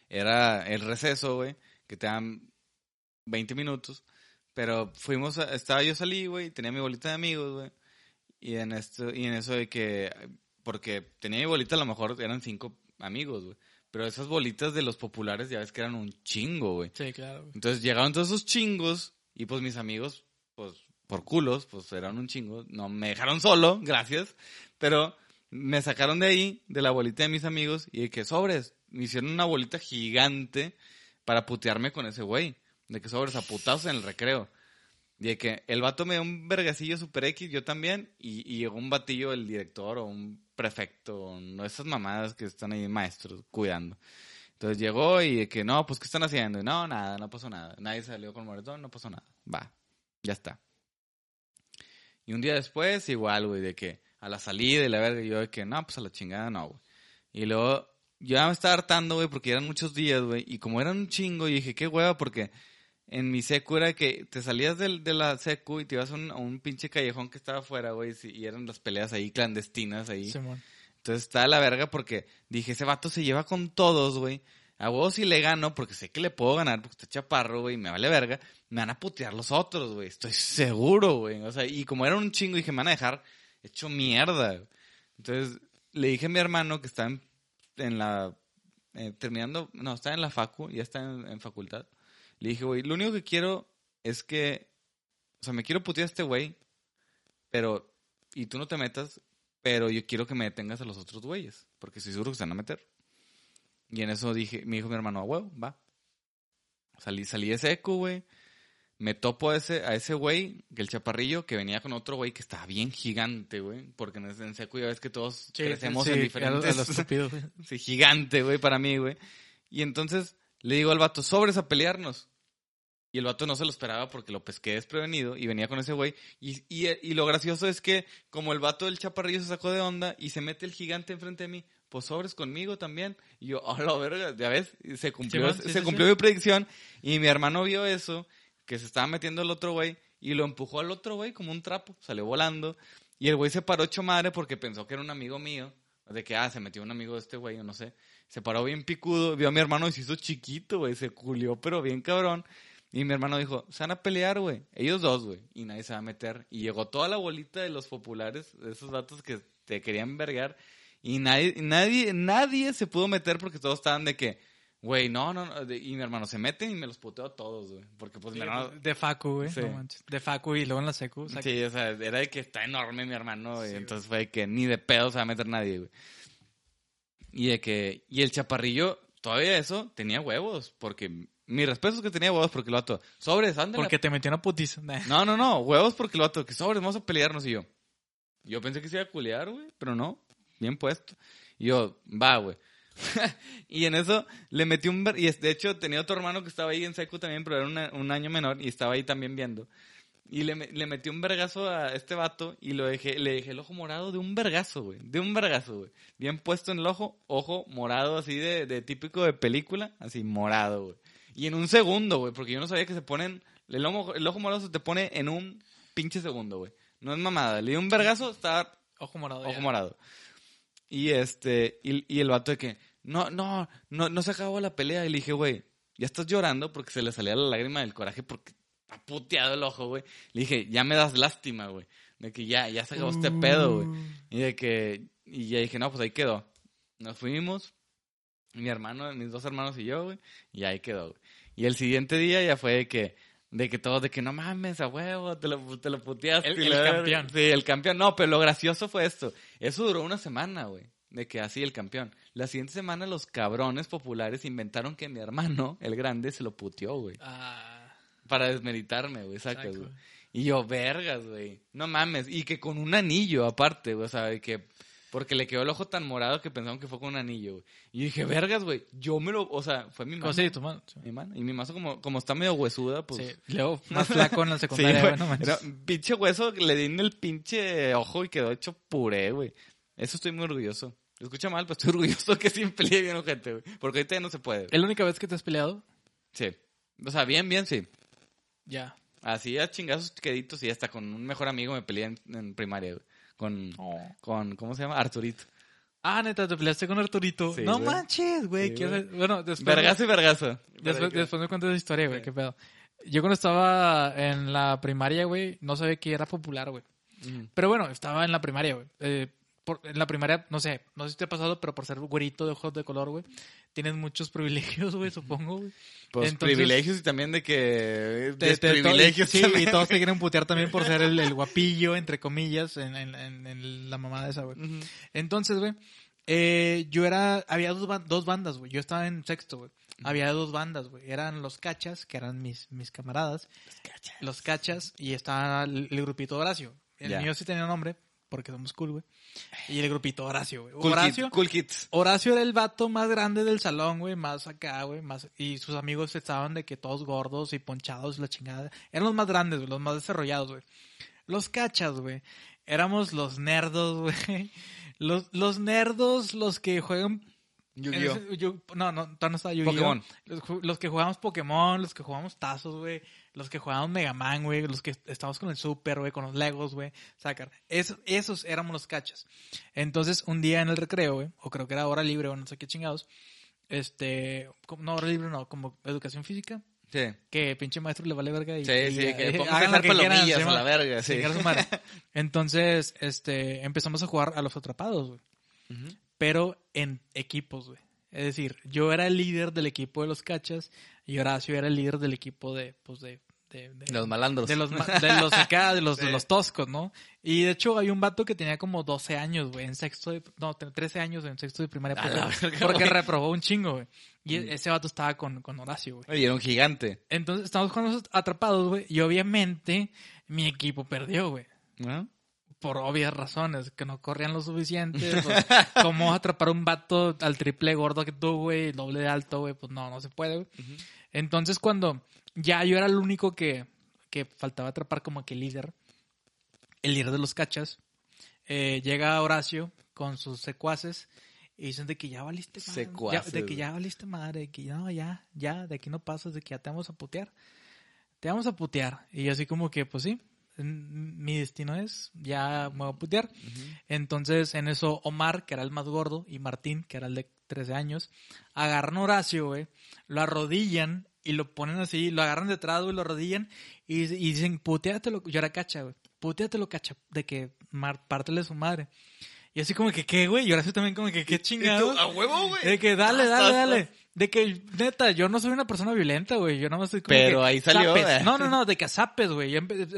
[SPEAKER 2] era el receso, güey, que te dan 20 minutos, pero fuimos, a- estaba yo salí, güey, tenía mi bolita de amigos, güey, y en esto, y en eso de que, porque tenía mi bolita, a lo mejor eran cinco amigos, güey, pero esas bolitas de los populares ya ves que eran un chingo, güey.
[SPEAKER 1] Sí, claro. güey.
[SPEAKER 2] Entonces llegaron todos esos chingos y pues mis amigos, pues por culos, pues eran un chingo. No me dejaron solo, [laughs] gracias. Pero me sacaron de ahí, de la bolita de mis amigos y de que sobres. Me hicieron una bolita gigante para putearme con ese güey. De que sobres a en el recreo. Y de que el vato me dio un vergacillo super X, yo también. Y, y llegó un batillo, el director o un prefecto, no esas mamadas que están ahí maestros cuidando. Entonces llegó y de que, no, pues, ¿qué están haciendo? Y, no, nada, no pasó nada. Nadie salió con moretón, no pasó nada. Va, ya está. Y un día después, igual, güey, de que a la salida y la verga, yo de que, no, pues a la chingada no, güey. Y luego, yo ya me estaba hartando, güey, porque eran muchos días, güey. Y como eran un chingo, y dije, qué hueva, porque en mi secu era que te salías del, de la secu y te ibas a un, a un pinche callejón que estaba afuera, güey, y eran las peleas ahí clandestinas ahí.
[SPEAKER 1] Simón.
[SPEAKER 2] Entonces está de la verga porque dije, ese vato se lleva con todos, güey. A vos si le gano, porque sé que le puedo ganar, porque está chaparro, güey, me vale verga, me van a putear los otros, güey. Estoy seguro, güey. O sea, y como era un chingo, dije, me van a dejar hecho mierda. Entonces le dije a mi hermano que está en, en la. eh, terminando. No, está en la facu, ya está en, en facultad. Le dije, güey, lo único que quiero es que. O sea, me quiero putear a este güey, pero. Y tú no te metas, pero yo quiero que me detengas a los otros güeyes, porque estoy seguro que se van a meter. Y en eso dije, me dijo mi hermano, a huevo, va. Salí, salí de seco, güey. Me topo a ese, a ese güey, que el chaparrillo, que venía con otro güey que estaba bien gigante, güey. Porque en, en seco ya ves que todos crecemos en diferentes...
[SPEAKER 1] A lo, a lo [laughs] estúpido, güey.
[SPEAKER 2] Sí, gigante, güey, para mí, güey. Y entonces le digo al vato, sobres a pelearnos. Y el vato no se lo esperaba porque lo pesqué desprevenido y venía con ese güey. Y, y, y lo gracioso es que como el vato del chaparrillo se sacó de onda y se mete el gigante enfrente de mí, pues sobres conmigo también. Y yo, a la verga, ya ves, se cumplió,
[SPEAKER 1] sí,
[SPEAKER 2] se
[SPEAKER 1] sí,
[SPEAKER 2] cumplió
[SPEAKER 1] sí.
[SPEAKER 2] mi predicción. Y mi hermano vio eso, que se estaba metiendo el otro güey, y lo empujó al otro güey como un trapo, salió volando. Y el güey se paró hecho madre porque pensó que era un amigo mío. De que, ah, se metió un amigo de este güey, o no sé. Se paró bien picudo, vio a mi hermano y se hizo chiquito, güey. Se culió, pero bien cabrón. Y mi hermano dijo, se van a pelear, güey. Ellos dos, güey. Y nadie se va a meter. Y llegó toda la bolita de los populares, de esos vatos que te querían vergar. Y nadie, nadie, nadie se pudo meter porque todos estaban de que, güey, no, no, no. Y mi hermano se meten y me los puteo a todos, güey. Porque pues mi hermano...
[SPEAKER 1] De Facu, güey.
[SPEAKER 2] Sí.
[SPEAKER 1] No. De Facu y luego en la secu. o sea,
[SPEAKER 2] Sí, o sea, era de que está enorme mi hermano.
[SPEAKER 1] Sí,
[SPEAKER 2] entonces fue de que ni de pedo se va a meter nadie, güey. Y de que, y el chaparrillo, todavía eso, tenía huevos, porque, mi respeto es que tenía huevos porque el vato, sobres, ándale.
[SPEAKER 1] Porque te metió una putiza. Nah. [laughs]
[SPEAKER 2] No, no, no, huevos porque el vato, que sobres, vamos a pelearnos y yo. Yo pensé que se iba a culear, güey, pero no, bien puesto. Y yo, va, güey. [laughs] y en eso le metí un... Y de hecho tenía otro hermano que estaba ahí en secu también, pero era una- un año menor y estaba ahí también viendo. Y le, le metí un vergazo a este vato y lo dejé, le dejé el ojo morado de un vergazo, güey. De un vergazo, güey. Bien puesto en el ojo, ojo morado así de, de típico de película, así morado, güey. Y en un segundo, güey, porque yo no sabía que se ponen... El ojo, el ojo morado se te pone en un pinche segundo, güey. No es mamada. Le di un vergazo, estaba
[SPEAKER 1] Ojo morado.
[SPEAKER 2] ojo
[SPEAKER 1] ya.
[SPEAKER 2] morado. Y este, y, y el vato de que, no, no, no, no se acabó la pelea. Y le dije, güey, ya estás llorando porque se le salía la lágrima del coraje porque está puteado el ojo, güey. Le dije, ya me das lástima, güey. De que ya, ya se acabó este pedo, güey.
[SPEAKER 1] Uh.
[SPEAKER 2] Y de que, y ya dije, no, pues ahí quedó. Nos fuimos, mi hermano, mis dos hermanos y yo, güey, y ahí quedó, güey. Y el siguiente día ya fue de que, de que todos, de que no mames, a huevo, te lo, te lo puteaste.
[SPEAKER 1] El- el campeón.
[SPEAKER 2] Sí, el campeón. No, pero lo gracioso fue esto. Eso duró una semana, güey. De que así el campeón. La siguiente semana los cabrones populares inventaron que mi hermano, el grande, se lo puteó, güey.
[SPEAKER 1] Ah,
[SPEAKER 2] Para desmeritarme, güey, sacas,
[SPEAKER 1] exacto.
[SPEAKER 2] güey. Y yo, vergas, güey. No mames. Y que con un anillo aparte, güey. O sea, de que... Porque le quedó el ojo tan morado que pensaron que fue con un anillo, güey. Y yo dije, vergas, güey. Yo me lo... O sea, fue mi mano.
[SPEAKER 1] Oh, sí, tu mano. sí.
[SPEAKER 2] Mi mano. Y mi mazo como, como está medio huesuda, pues...
[SPEAKER 1] Sí. Luego, [laughs] más flaco en la secundaria,
[SPEAKER 2] güey.
[SPEAKER 1] güey, no manches.
[SPEAKER 2] Era un pinche hueso le di en el pinche ojo y quedó hecho puré, güey. Eso estoy muy orgulloso. Escucha mal, pero estoy orgulloso que sí peleé bien gente, güey. Porque ahorita ya no se puede.
[SPEAKER 1] ¿Es la única vez que te has peleado?
[SPEAKER 2] Sí. O sea, bien, bien, sí.
[SPEAKER 1] Ya.
[SPEAKER 2] Así a chingazos queditos y hasta con un mejor amigo me peleé en, en primaria, güey. Con, con, ¿cómo se llama? Arturito.
[SPEAKER 1] Ah, neta, te peleaste con Arturito.
[SPEAKER 2] Sí,
[SPEAKER 1] no
[SPEAKER 2] güey.
[SPEAKER 1] manches, güey.
[SPEAKER 2] Sí, güey.
[SPEAKER 1] Bueno, después...
[SPEAKER 2] Vergazo y vergazo.
[SPEAKER 1] Después, después me cuentas esa historia, güey,
[SPEAKER 2] Sí.
[SPEAKER 1] qué pedo. Yo cuando estaba en la primaria, güey, no sabía que era popular, güey. Pero bueno, estaba en la primaria, güey. Eh, por- en la primaria, no sé, no sé si te ha pasado, pero por ser güerito de ojos de color, güey, tienes muchos privilegios, güey, supongo, güey.
[SPEAKER 2] Pues
[SPEAKER 1] Entonces-
[SPEAKER 2] privilegios y también de que...
[SPEAKER 1] Te- te-
[SPEAKER 2] privilegios
[SPEAKER 1] Sí, y todos te quieren putear también por ser el, el guapillo, entre comillas, en, en- en- en la mamada esa, güey. Entonces, güey, eh, yo era, había dos, dos bandas, güey. Yo estaba en sexto, güey. Había dos bandas, güey. Eran los cachas, que eran mis, mis camaradas. Los cachas. y estaba el, el grupito Horacio. El
[SPEAKER 2] Ya.
[SPEAKER 1] mío sí tenía nombre, porque somos cool, güey. Y el grupito Horacio, güey.
[SPEAKER 2] Cool,
[SPEAKER 1] Horacio,
[SPEAKER 2] kids, cool kids.
[SPEAKER 1] Horacio era el vato más grande del salón, güey, más acá, güey, más y sus amigos estaban de que todos gordos y ponchados, la chingada. Eran los más grandes, güey, los más desarrollados, güey. Los cachas, güey. Éramos los nerdos, [laughs] güey. Los, los nerdos, los que juegan
[SPEAKER 2] Yu-Gi-Oh.
[SPEAKER 1] No, no, no estaba Yu-Gi-Oh.
[SPEAKER 2] Pokémon.
[SPEAKER 1] Los, los que jugamos Pokémon, los que jugamos Tazos, güey. Los que jugamos Mega Man, güey. Los que estábamos con el Super, güey, con los Legos, güey. Sacar. Esos, esos éramos los cachas. Entonces, un día en el recreo, güey, o creo que era hora libre, o no sé qué chingados. Este, no, hora libre no, como educación física.
[SPEAKER 2] Sí.
[SPEAKER 1] Que pinche maestro le vale verga y.
[SPEAKER 2] Sí,
[SPEAKER 1] y-
[SPEAKER 2] sí, que [laughs] a dejar
[SPEAKER 1] quieran,
[SPEAKER 2] palomillas a la verga, sí. [laughs]
[SPEAKER 1] Entonces, este, empezamos a jugar a los atrapados, güey pero en equipos, güey. Es decir, yo era el líder del equipo de los cachas y Horacio era el líder del equipo de, pues, de... de, de-
[SPEAKER 2] Los malandros.
[SPEAKER 1] de los, de los acá, de los, de [laughs]
[SPEAKER 2] Sí.
[SPEAKER 1] los toscos, ¿no? Y de hecho hay un vato que tenía como 12 años, güey, en sexto de, no, 13 años en sexto de primaria. Porque-
[SPEAKER 2] verga,
[SPEAKER 1] porque reprobó un chingo, güey. Y
[SPEAKER 2] Mm.
[SPEAKER 1] ese vato estaba con, con Horacio, güey.
[SPEAKER 2] Oye, era un gigante.
[SPEAKER 1] Entonces estamos jugando atrapados, güey, y obviamente mi equipo perdió, güey
[SPEAKER 2] ¿No?
[SPEAKER 1] por obvias razones, que no corrían lo suficiente. Pues, [laughs] ¿Cómo atrapar un vato al triple gordo que tú, güey, doble de alto, güey? Pues no, no se puede, güey. Entonces, cuando ya yo era el único que, que faltaba atrapar como que líder, el líder de los cachas, eh, llega Horacio con sus secuaces y dicen de que ya valiste madre.
[SPEAKER 2] Secuaces,
[SPEAKER 1] ya- de que ya valiste madre, de que no, ya, ya, de aquí no pasas, de que ya te vamos a putear. Te vamos a putear. Y yo así como que, pues sí, mi destino es, ya me voy a putear. Entonces, en eso, Omar, que era el más gordo, y Martín, que era el de 13 años, agarran a Horacio, güey, lo arrodillan y lo ponen así, lo agarran detrás, güey, lo arrodillan y, y dicen, puteatelo, yo era cacha, güey, puteatelo, cacha, de que Mar, pártele su madre. Y así como que, ¿qué, güey? Y Horacio también como que, ¿qué chingado?
[SPEAKER 2] A huevo, güey.
[SPEAKER 1] De que dale, dale, dale. De que, neta, yo no soy una persona violenta, güey. Yo nada más estoy como
[SPEAKER 2] Pero
[SPEAKER 1] que
[SPEAKER 2] ahí salió,
[SPEAKER 1] zapes.
[SPEAKER 2] eh.
[SPEAKER 1] No, no, no, de que zapes, güey.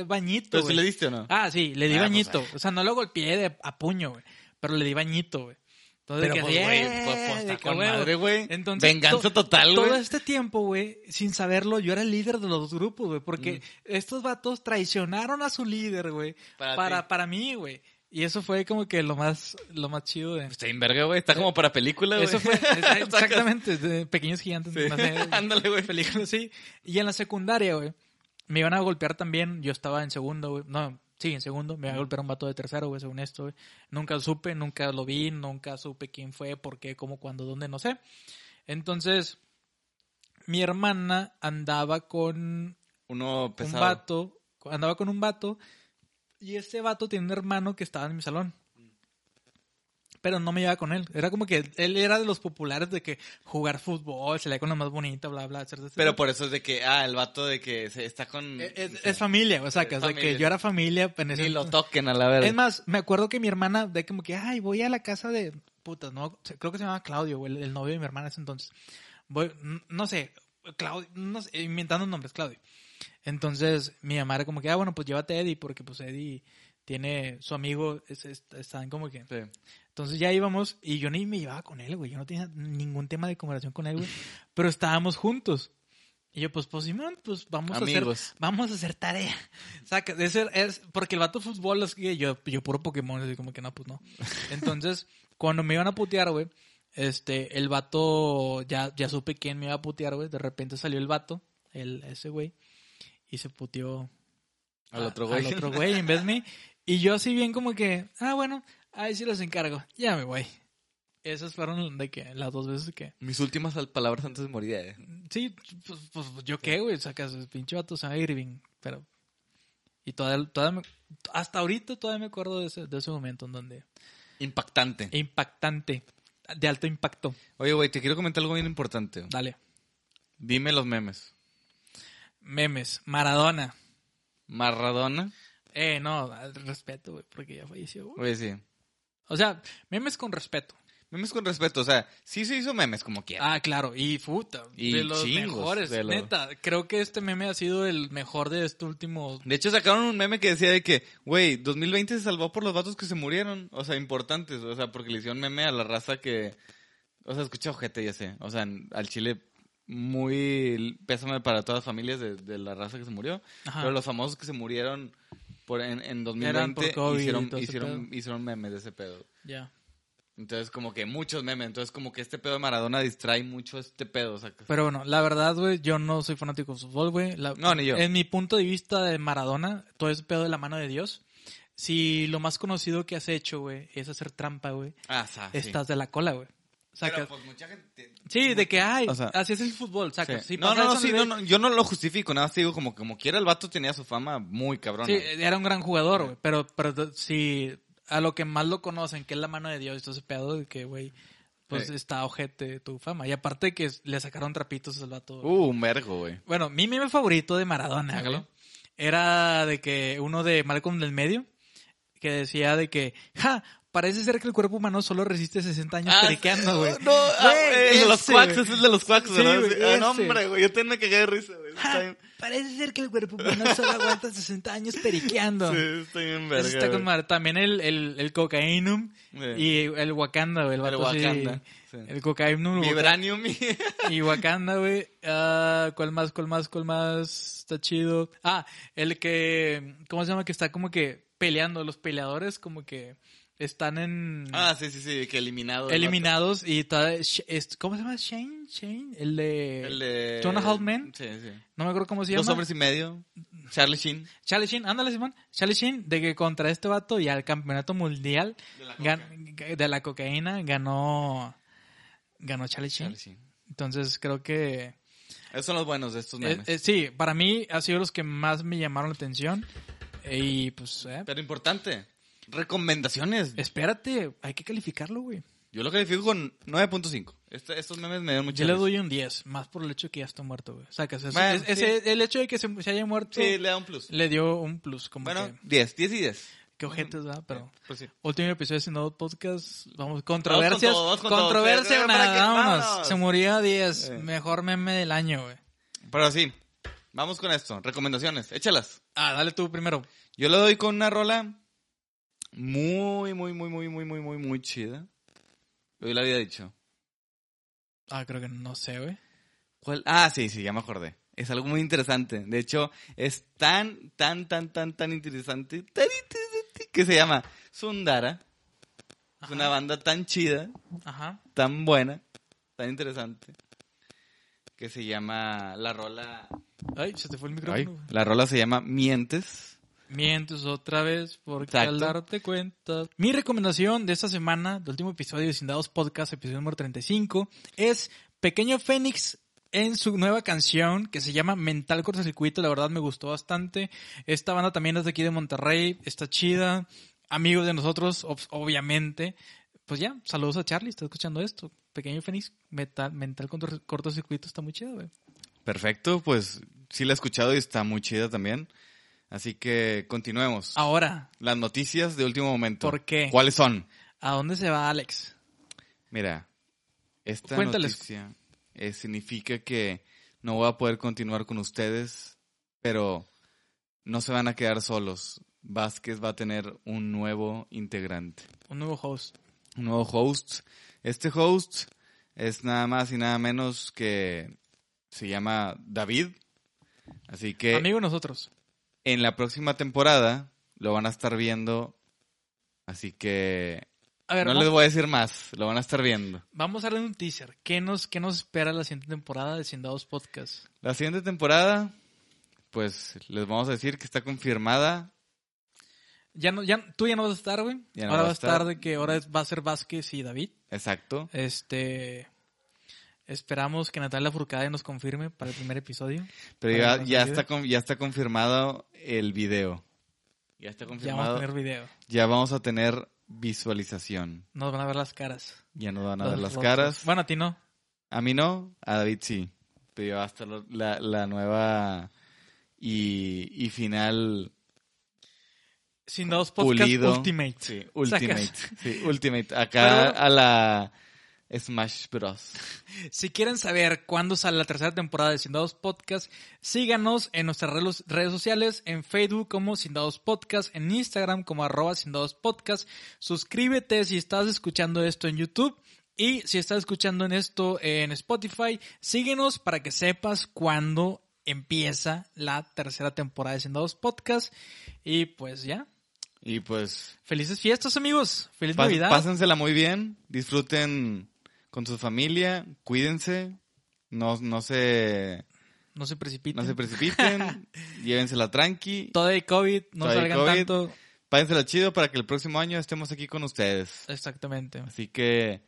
[SPEAKER 1] Bañito,
[SPEAKER 2] ¿Pero si le diste o no?
[SPEAKER 1] Ah, sí, le di
[SPEAKER 2] Ah, pues,
[SPEAKER 1] bañito. O sea, no lo golpeé de, a puño, güey. Pero le di bañito, güey.
[SPEAKER 2] Pero,
[SPEAKER 1] de que
[SPEAKER 2] pues, güey, pues, pues,
[SPEAKER 1] de
[SPEAKER 2] está
[SPEAKER 1] que,
[SPEAKER 2] con
[SPEAKER 1] huevo.
[SPEAKER 2] madre, güey.
[SPEAKER 1] Entonces,
[SPEAKER 2] Venganza
[SPEAKER 1] to-
[SPEAKER 2] total,
[SPEAKER 1] Todo
[SPEAKER 2] güey.
[SPEAKER 1] este tiempo, güey, sin saberlo, yo era el líder de los dos grupos, güey. Porque estos vatos traicionaron a su líder, güey.
[SPEAKER 2] Para
[SPEAKER 1] Para,
[SPEAKER 2] ti.
[SPEAKER 1] para, mí, güey. Y eso fue como que lo más, lo más chido de...
[SPEAKER 2] Está en verga, güey. Está como para película, güey.
[SPEAKER 1] Eso fue, [laughs] exactamente, de pequeños gigantes.
[SPEAKER 2] Sí.
[SPEAKER 1] no sé, [laughs]
[SPEAKER 2] Ándale, güey.
[SPEAKER 1] películas así. Y en la secundaria, güey, me iban a golpear también. Yo estaba en segundo, güey. No, sí, en segundo. Me iba a golpear un vato de tercero, güey, según esto, güey. Nunca supe, nunca lo vi, nunca supe quién fue, por qué, cómo, cuándo, dónde, no sé. Entonces, mi hermana andaba con
[SPEAKER 2] Uno
[SPEAKER 1] un vato, andaba con un vato, y ese vato tiene un hermano que estaba en mi salón. Pero no me llevaba con él. Era como que él era de los populares de que jugar fútbol, se le con la más bonita, bla, bla, este
[SPEAKER 2] Pero por eso es de que, ah, el vato de que se está con...
[SPEAKER 1] Es, es-
[SPEAKER 2] o sea,
[SPEAKER 1] es familia, o sea, que, o sea, que yo era familia en ese
[SPEAKER 2] Ni lo toquen a la verga.
[SPEAKER 1] Es más, me acuerdo que mi hermana, de como que, ay, voy a la casa de putas, no, creo que se llamaba Claudio, el, el novio de mi hermana ese entonces. Voy, no sé, Claudio, no sé, inventando nombres, Claudio. Entonces, mi mamá era como que, ah, bueno, pues llévate a Eddie, porque pues Eddie tiene su amigo, es, es- están como que.
[SPEAKER 2] Sí.
[SPEAKER 1] Entonces ya íbamos y yo ni me llevaba con él, güey. Yo no tenía ningún tema de conversación con él, güey. [laughs] Pero estábamos juntos. Y yo, pues, pues, Simón, pues vamos a
[SPEAKER 2] Amigos.
[SPEAKER 1] hacer, vamos a hacer tarea. De ser, es, porque el vato de fútbol es que yo, yo puro Pokémon, así como que no, pues no. [laughs] Entonces, cuando me iban a putear, güey, este, el vato, ya, ya supe quién me iba a putear, güey. De repente salió el vato, el, ese güey, y se puteó
[SPEAKER 2] Al
[SPEAKER 1] a-
[SPEAKER 2] otro güey.
[SPEAKER 1] Al otro güey, en vez de mí. [laughs] Y yo así bien como que, ah, bueno, ahí sí los encargo. Ya me voy. Esas fueron de que las dos veces que...
[SPEAKER 2] Mis últimas al- palabras antes de morir. eh.
[SPEAKER 1] Sí, pues, pues, yo qué, güey, sacas el pinche vato, se Irving, pero... Y todavía, todavía me- hasta ahorita todavía me acuerdo de ese, de ese momento en donde...
[SPEAKER 2] Impactante.
[SPEAKER 1] Impactante, de alto impacto.
[SPEAKER 2] Oye, güey, te quiero comentar algo bien importante.
[SPEAKER 1] Dale.
[SPEAKER 2] Dime los memes.
[SPEAKER 1] Memes, Maradona.
[SPEAKER 2] Maradona.
[SPEAKER 1] Eh, no, al respeto, güey, porque ya falleció, güey.
[SPEAKER 2] Oye, sí.
[SPEAKER 1] O sea, memes con respeto.
[SPEAKER 2] Memes con respeto, o sea, sí se hizo memes como quiera.
[SPEAKER 1] Ah, claro, y puta,
[SPEAKER 2] Y
[SPEAKER 1] de los
[SPEAKER 2] chingos,
[SPEAKER 1] mejores,
[SPEAKER 2] de
[SPEAKER 1] neta. Creo que este meme ha sido el mejor de este último.
[SPEAKER 2] De hecho, sacaron un meme que decía de que, güey, 2020 se salvó por los vatos que se murieron. O sea, importantes. O sea, porque le hicieron meme a la raza que... O sea, escucha ojete, ya sé. O sea, en- al Chile muy... Pésame para todas las familias de, de la raza que se murió.
[SPEAKER 1] Ajá.
[SPEAKER 2] Pero los famosos que se murieron por en, en
[SPEAKER 1] Eran
[SPEAKER 2] 2020
[SPEAKER 1] por
[SPEAKER 2] hicieron,
[SPEAKER 1] ese
[SPEAKER 2] hicieron, memes de ese pedo.
[SPEAKER 1] Ya.
[SPEAKER 2] Entonces, como que muchos memes. Entonces, como que este pedo de Maradona distrae mucho este pedo. O sea, que-
[SPEAKER 1] Pero bueno, la verdad, güey, yo no soy fanático de fútbol, güey. La-
[SPEAKER 2] No, ni yo.
[SPEAKER 1] En mi punto de vista de Maradona, todo es pedo de la mano de Dios. Si lo más conocido que has hecho, güey, es hacer trampa, güey,
[SPEAKER 2] Ah, sí.
[SPEAKER 1] estás de la cola, güey. Sacas.
[SPEAKER 2] Pero, pues, mucha gente...
[SPEAKER 1] Sí, de que, ay,
[SPEAKER 2] O sea,
[SPEAKER 1] así es el fútbol, sacas.
[SPEAKER 2] Sí.
[SPEAKER 1] Si
[SPEAKER 2] no, no, no, sí,
[SPEAKER 1] nivel-
[SPEAKER 2] no, no, yo no lo justifico, nada más te digo como, como quiera el vato tenía su fama muy cabrona.
[SPEAKER 1] Sí, era un gran jugador, güey. Pero, pero si a lo que más lo conocen, que es la mano de Dios, y todo ese pedo de que, güey, pues
[SPEAKER 2] Sí.
[SPEAKER 1] está ojete tu fama. Y aparte que le sacaron trapitos al vato.
[SPEAKER 2] Uh, un vergo, güey.
[SPEAKER 1] Bueno, mi meme favorito de Maradona, güey, era de que uno de Malcolm del medio, que decía de que, ja, parece ser que el cuerpo humano solo resiste 60 años periqueando, güey.
[SPEAKER 2] No, ah, de los
[SPEAKER 1] ese,
[SPEAKER 2] quacks, ese es de los quacks,
[SPEAKER 1] Sí,
[SPEAKER 2] ¿verdad?
[SPEAKER 1] güey,
[SPEAKER 2] Sí. Ah, no, hombre, güey, yo también me cagué de risa, güey.
[SPEAKER 1] Ja,
[SPEAKER 2] bien,
[SPEAKER 1] parece ser que el cuerpo humano solo aguanta 60 años periqueando.
[SPEAKER 2] sí, está bien verga,
[SPEAKER 1] está con madre. También el, el, el cocainum y el Wakanda, güey. El,
[SPEAKER 2] El Wakanda, sí.
[SPEAKER 1] El cocainum.
[SPEAKER 2] Vibranium y...
[SPEAKER 1] Y Wakanda, güey. Ah, ¿Cuál más? ¿Cuál más? ¿Cuál más? Está chido. Ah, el que. ¿Cómo se llama? Que está como que peleando. Los peleadores, como que están en.
[SPEAKER 2] Ah, sí, sí, sí, que eliminado. el
[SPEAKER 1] eliminados. Y es- ¿Cómo se llama? Shane. Shane. El de.
[SPEAKER 2] El de...
[SPEAKER 1] Half Men.
[SPEAKER 2] Sí, sí.
[SPEAKER 1] No me acuerdo cómo se
[SPEAKER 2] Dos
[SPEAKER 1] llama.
[SPEAKER 2] hombres y medio. Charlie Sheen.
[SPEAKER 1] Charlie Sheen. Ándale, Simón. Charlie Sheen. De que contra este vato y al campeonato mundial
[SPEAKER 2] De la
[SPEAKER 1] gan- de la cocaína ganó. Ganó Charlie Sheen.
[SPEAKER 2] Charlie Sheen.
[SPEAKER 1] Entonces creo que.
[SPEAKER 2] Esos son los buenos de estos
[SPEAKER 1] Eh,
[SPEAKER 2] memes.
[SPEAKER 1] eh, sí, para mí ha sido los que más me llamaron la atención. Y pues, eh,
[SPEAKER 2] Pero importante. Recomendaciones.
[SPEAKER 1] espérate, hay que calificarlo, güey.
[SPEAKER 2] Yo lo califico con 9.5. Este- estos memes me dan mucha
[SPEAKER 1] Yo le doy un 10, más por el hecho de que ya está muerto, güey. O sea, que
[SPEAKER 2] Bueno,
[SPEAKER 1] es- el hecho de que se, se haya muerto
[SPEAKER 2] Sí, le da un plus.
[SPEAKER 1] le dio un plus, como
[SPEAKER 2] Bueno,
[SPEAKER 1] que,
[SPEAKER 2] 10, 10 y 10.
[SPEAKER 1] que ojetes, ¿verdad? Pero
[SPEAKER 2] Pues sí.
[SPEAKER 1] último episodio de Sin Nodo Podcast, vamos, controversias,
[SPEAKER 2] vamos con todo.
[SPEAKER 1] vámonos.
[SPEAKER 2] vámonos.
[SPEAKER 1] Se murió a 10,
[SPEAKER 2] Eh.
[SPEAKER 1] mejor meme del año, güey.
[SPEAKER 2] Pero sí, vamos con esto. Recomendaciones, échalas.
[SPEAKER 1] Ah, dale tú primero.
[SPEAKER 2] Yo le doy con una rola muy, muy, muy, muy, muy, muy, muy, muy chida. Hoy la había dicho.
[SPEAKER 1] Ah, creo que no sé, güey.
[SPEAKER 2] ¿Cuál? Ah, sí, sí, ya me acordé. Es algo muy interesante. De hecho, es tan, tan, tan, tan, tan interesante, tan interesante, que se llama Sundara. Es una banda tan chida,
[SPEAKER 1] Ajá.
[SPEAKER 2] tan buena, tan interesante, que se llama la rola.
[SPEAKER 1] Ay, se te fue el micrófono.
[SPEAKER 2] la rola se llama Mientes.
[SPEAKER 1] Mientes otra vez porque
[SPEAKER 2] Exacto.
[SPEAKER 1] al darte cuenta. Mi recomendación de esta semana, del último episodio de Sin Dados Podcast, episodio número 35, es Pequeño Fénix en su nueva canción que se llama Mental Cortocircuito. La verdad me gustó bastante. Esta banda también es de aquí de Monterrey, está chida. Amigos de nosotros, ob- obviamente. Pues ya, saludos a Charlie, está escuchando esto. Pequeño Fénix, Mental, mental Corto- Cortocircuito está muy chido, güey.
[SPEAKER 2] Perfecto, pues sí la he escuchado y está muy chida también. Así que continuemos.
[SPEAKER 1] Ahora,
[SPEAKER 2] Las noticias de último momento.
[SPEAKER 1] ¿Por qué?
[SPEAKER 2] ¿Cuáles son?
[SPEAKER 1] ¿a dónde se va Alex?
[SPEAKER 2] Mira, esta
[SPEAKER 1] Cuéntales.
[SPEAKER 2] noticia eh, significa que no voy a poder continuar con ustedes, pero no se van a quedar solos. Vázquez va a tener un nuevo integrante,
[SPEAKER 1] Un nuevo host.
[SPEAKER 2] un nuevo host. Este host es nada más y nada menos que se llama David. Así que
[SPEAKER 1] Amigo de nosotros.
[SPEAKER 2] En la próxima temporada lo van a estar viendo. Así que
[SPEAKER 1] A ver,
[SPEAKER 2] no
[SPEAKER 1] vamos,
[SPEAKER 2] les voy a decir más, lo van a estar viendo.
[SPEAKER 1] vamos a darle un teaser. ¿Qué nos, qué nos espera la siguiente temporada de Sin Dados Podcast?
[SPEAKER 2] La siguiente temporada, pues les vamos a decir que está confirmada.
[SPEAKER 1] Ya no, ya, tú ya no vas a estar, güey.
[SPEAKER 2] No
[SPEAKER 1] ahora
[SPEAKER 2] va a
[SPEAKER 1] estar
[SPEAKER 2] estar.
[SPEAKER 1] de que ahora va a ser Vázquez y David.
[SPEAKER 2] Exacto.
[SPEAKER 1] Este. Esperamos que Natalia Furcade nos confirme para el primer episodio.
[SPEAKER 2] Pero ya, ya, está, con- ya está confirmado el video. Ya está
[SPEAKER 1] Ya vamos a
[SPEAKER 2] confirmado.
[SPEAKER 1] tener video.
[SPEAKER 2] Ya vamos a tener visualización.
[SPEAKER 1] Nos van a ver las caras.
[SPEAKER 2] Ya nos van a
[SPEAKER 1] Los
[SPEAKER 2] ver las caras.
[SPEAKER 1] Bueno, a ti no.
[SPEAKER 2] A mí no, a David sí. Pero ya va a estar lo- la, la nueva y, y final
[SPEAKER 1] Sin Dados Podcast
[SPEAKER 2] pulido.
[SPEAKER 1] Ultimate.
[SPEAKER 2] Sí, [laughs] Ultimate.
[SPEAKER 1] Sacas.
[SPEAKER 2] Sí, Ultimate. Acá [laughs]
[SPEAKER 1] Pero-
[SPEAKER 2] a la Smash Bros. [laughs]
[SPEAKER 1] Si quieren saber cuándo sale la tercera temporada de Sin Dados Podcast, síganos en nuestras redes- sociales, en Facebook como Sin Dados Podcast, en Instagram como arroba Sin Dados Podcast. Suscríbete si estás escuchando esto en YouTube y si estás escuchando en esto en Spotify, síguenos para que sepas cuándo empieza la tercera temporada de Sin Dados Podcast. Y pues ya,
[SPEAKER 2] Y pues
[SPEAKER 1] felices fiestas amigos, feliz Navidad.
[SPEAKER 2] Pásensela muy bien, disfruten con su familia, cuídense, no, no se,
[SPEAKER 1] No se precipiten.
[SPEAKER 2] no se precipiten, [laughs] llévensela tranqui,
[SPEAKER 1] Todavía hay COVID, no
[SPEAKER 2] Todavía
[SPEAKER 1] salgan
[SPEAKER 2] COVID.
[SPEAKER 1] tanto.
[SPEAKER 2] pásensela chido para que el próximo año estemos aquí con ustedes.
[SPEAKER 1] Exactamente.
[SPEAKER 2] Así que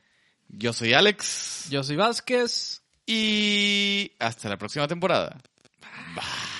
[SPEAKER 2] Yo soy Alex.
[SPEAKER 1] Yo soy Vázquez.
[SPEAKER 2] Y hasta la próxima temporada. Bye.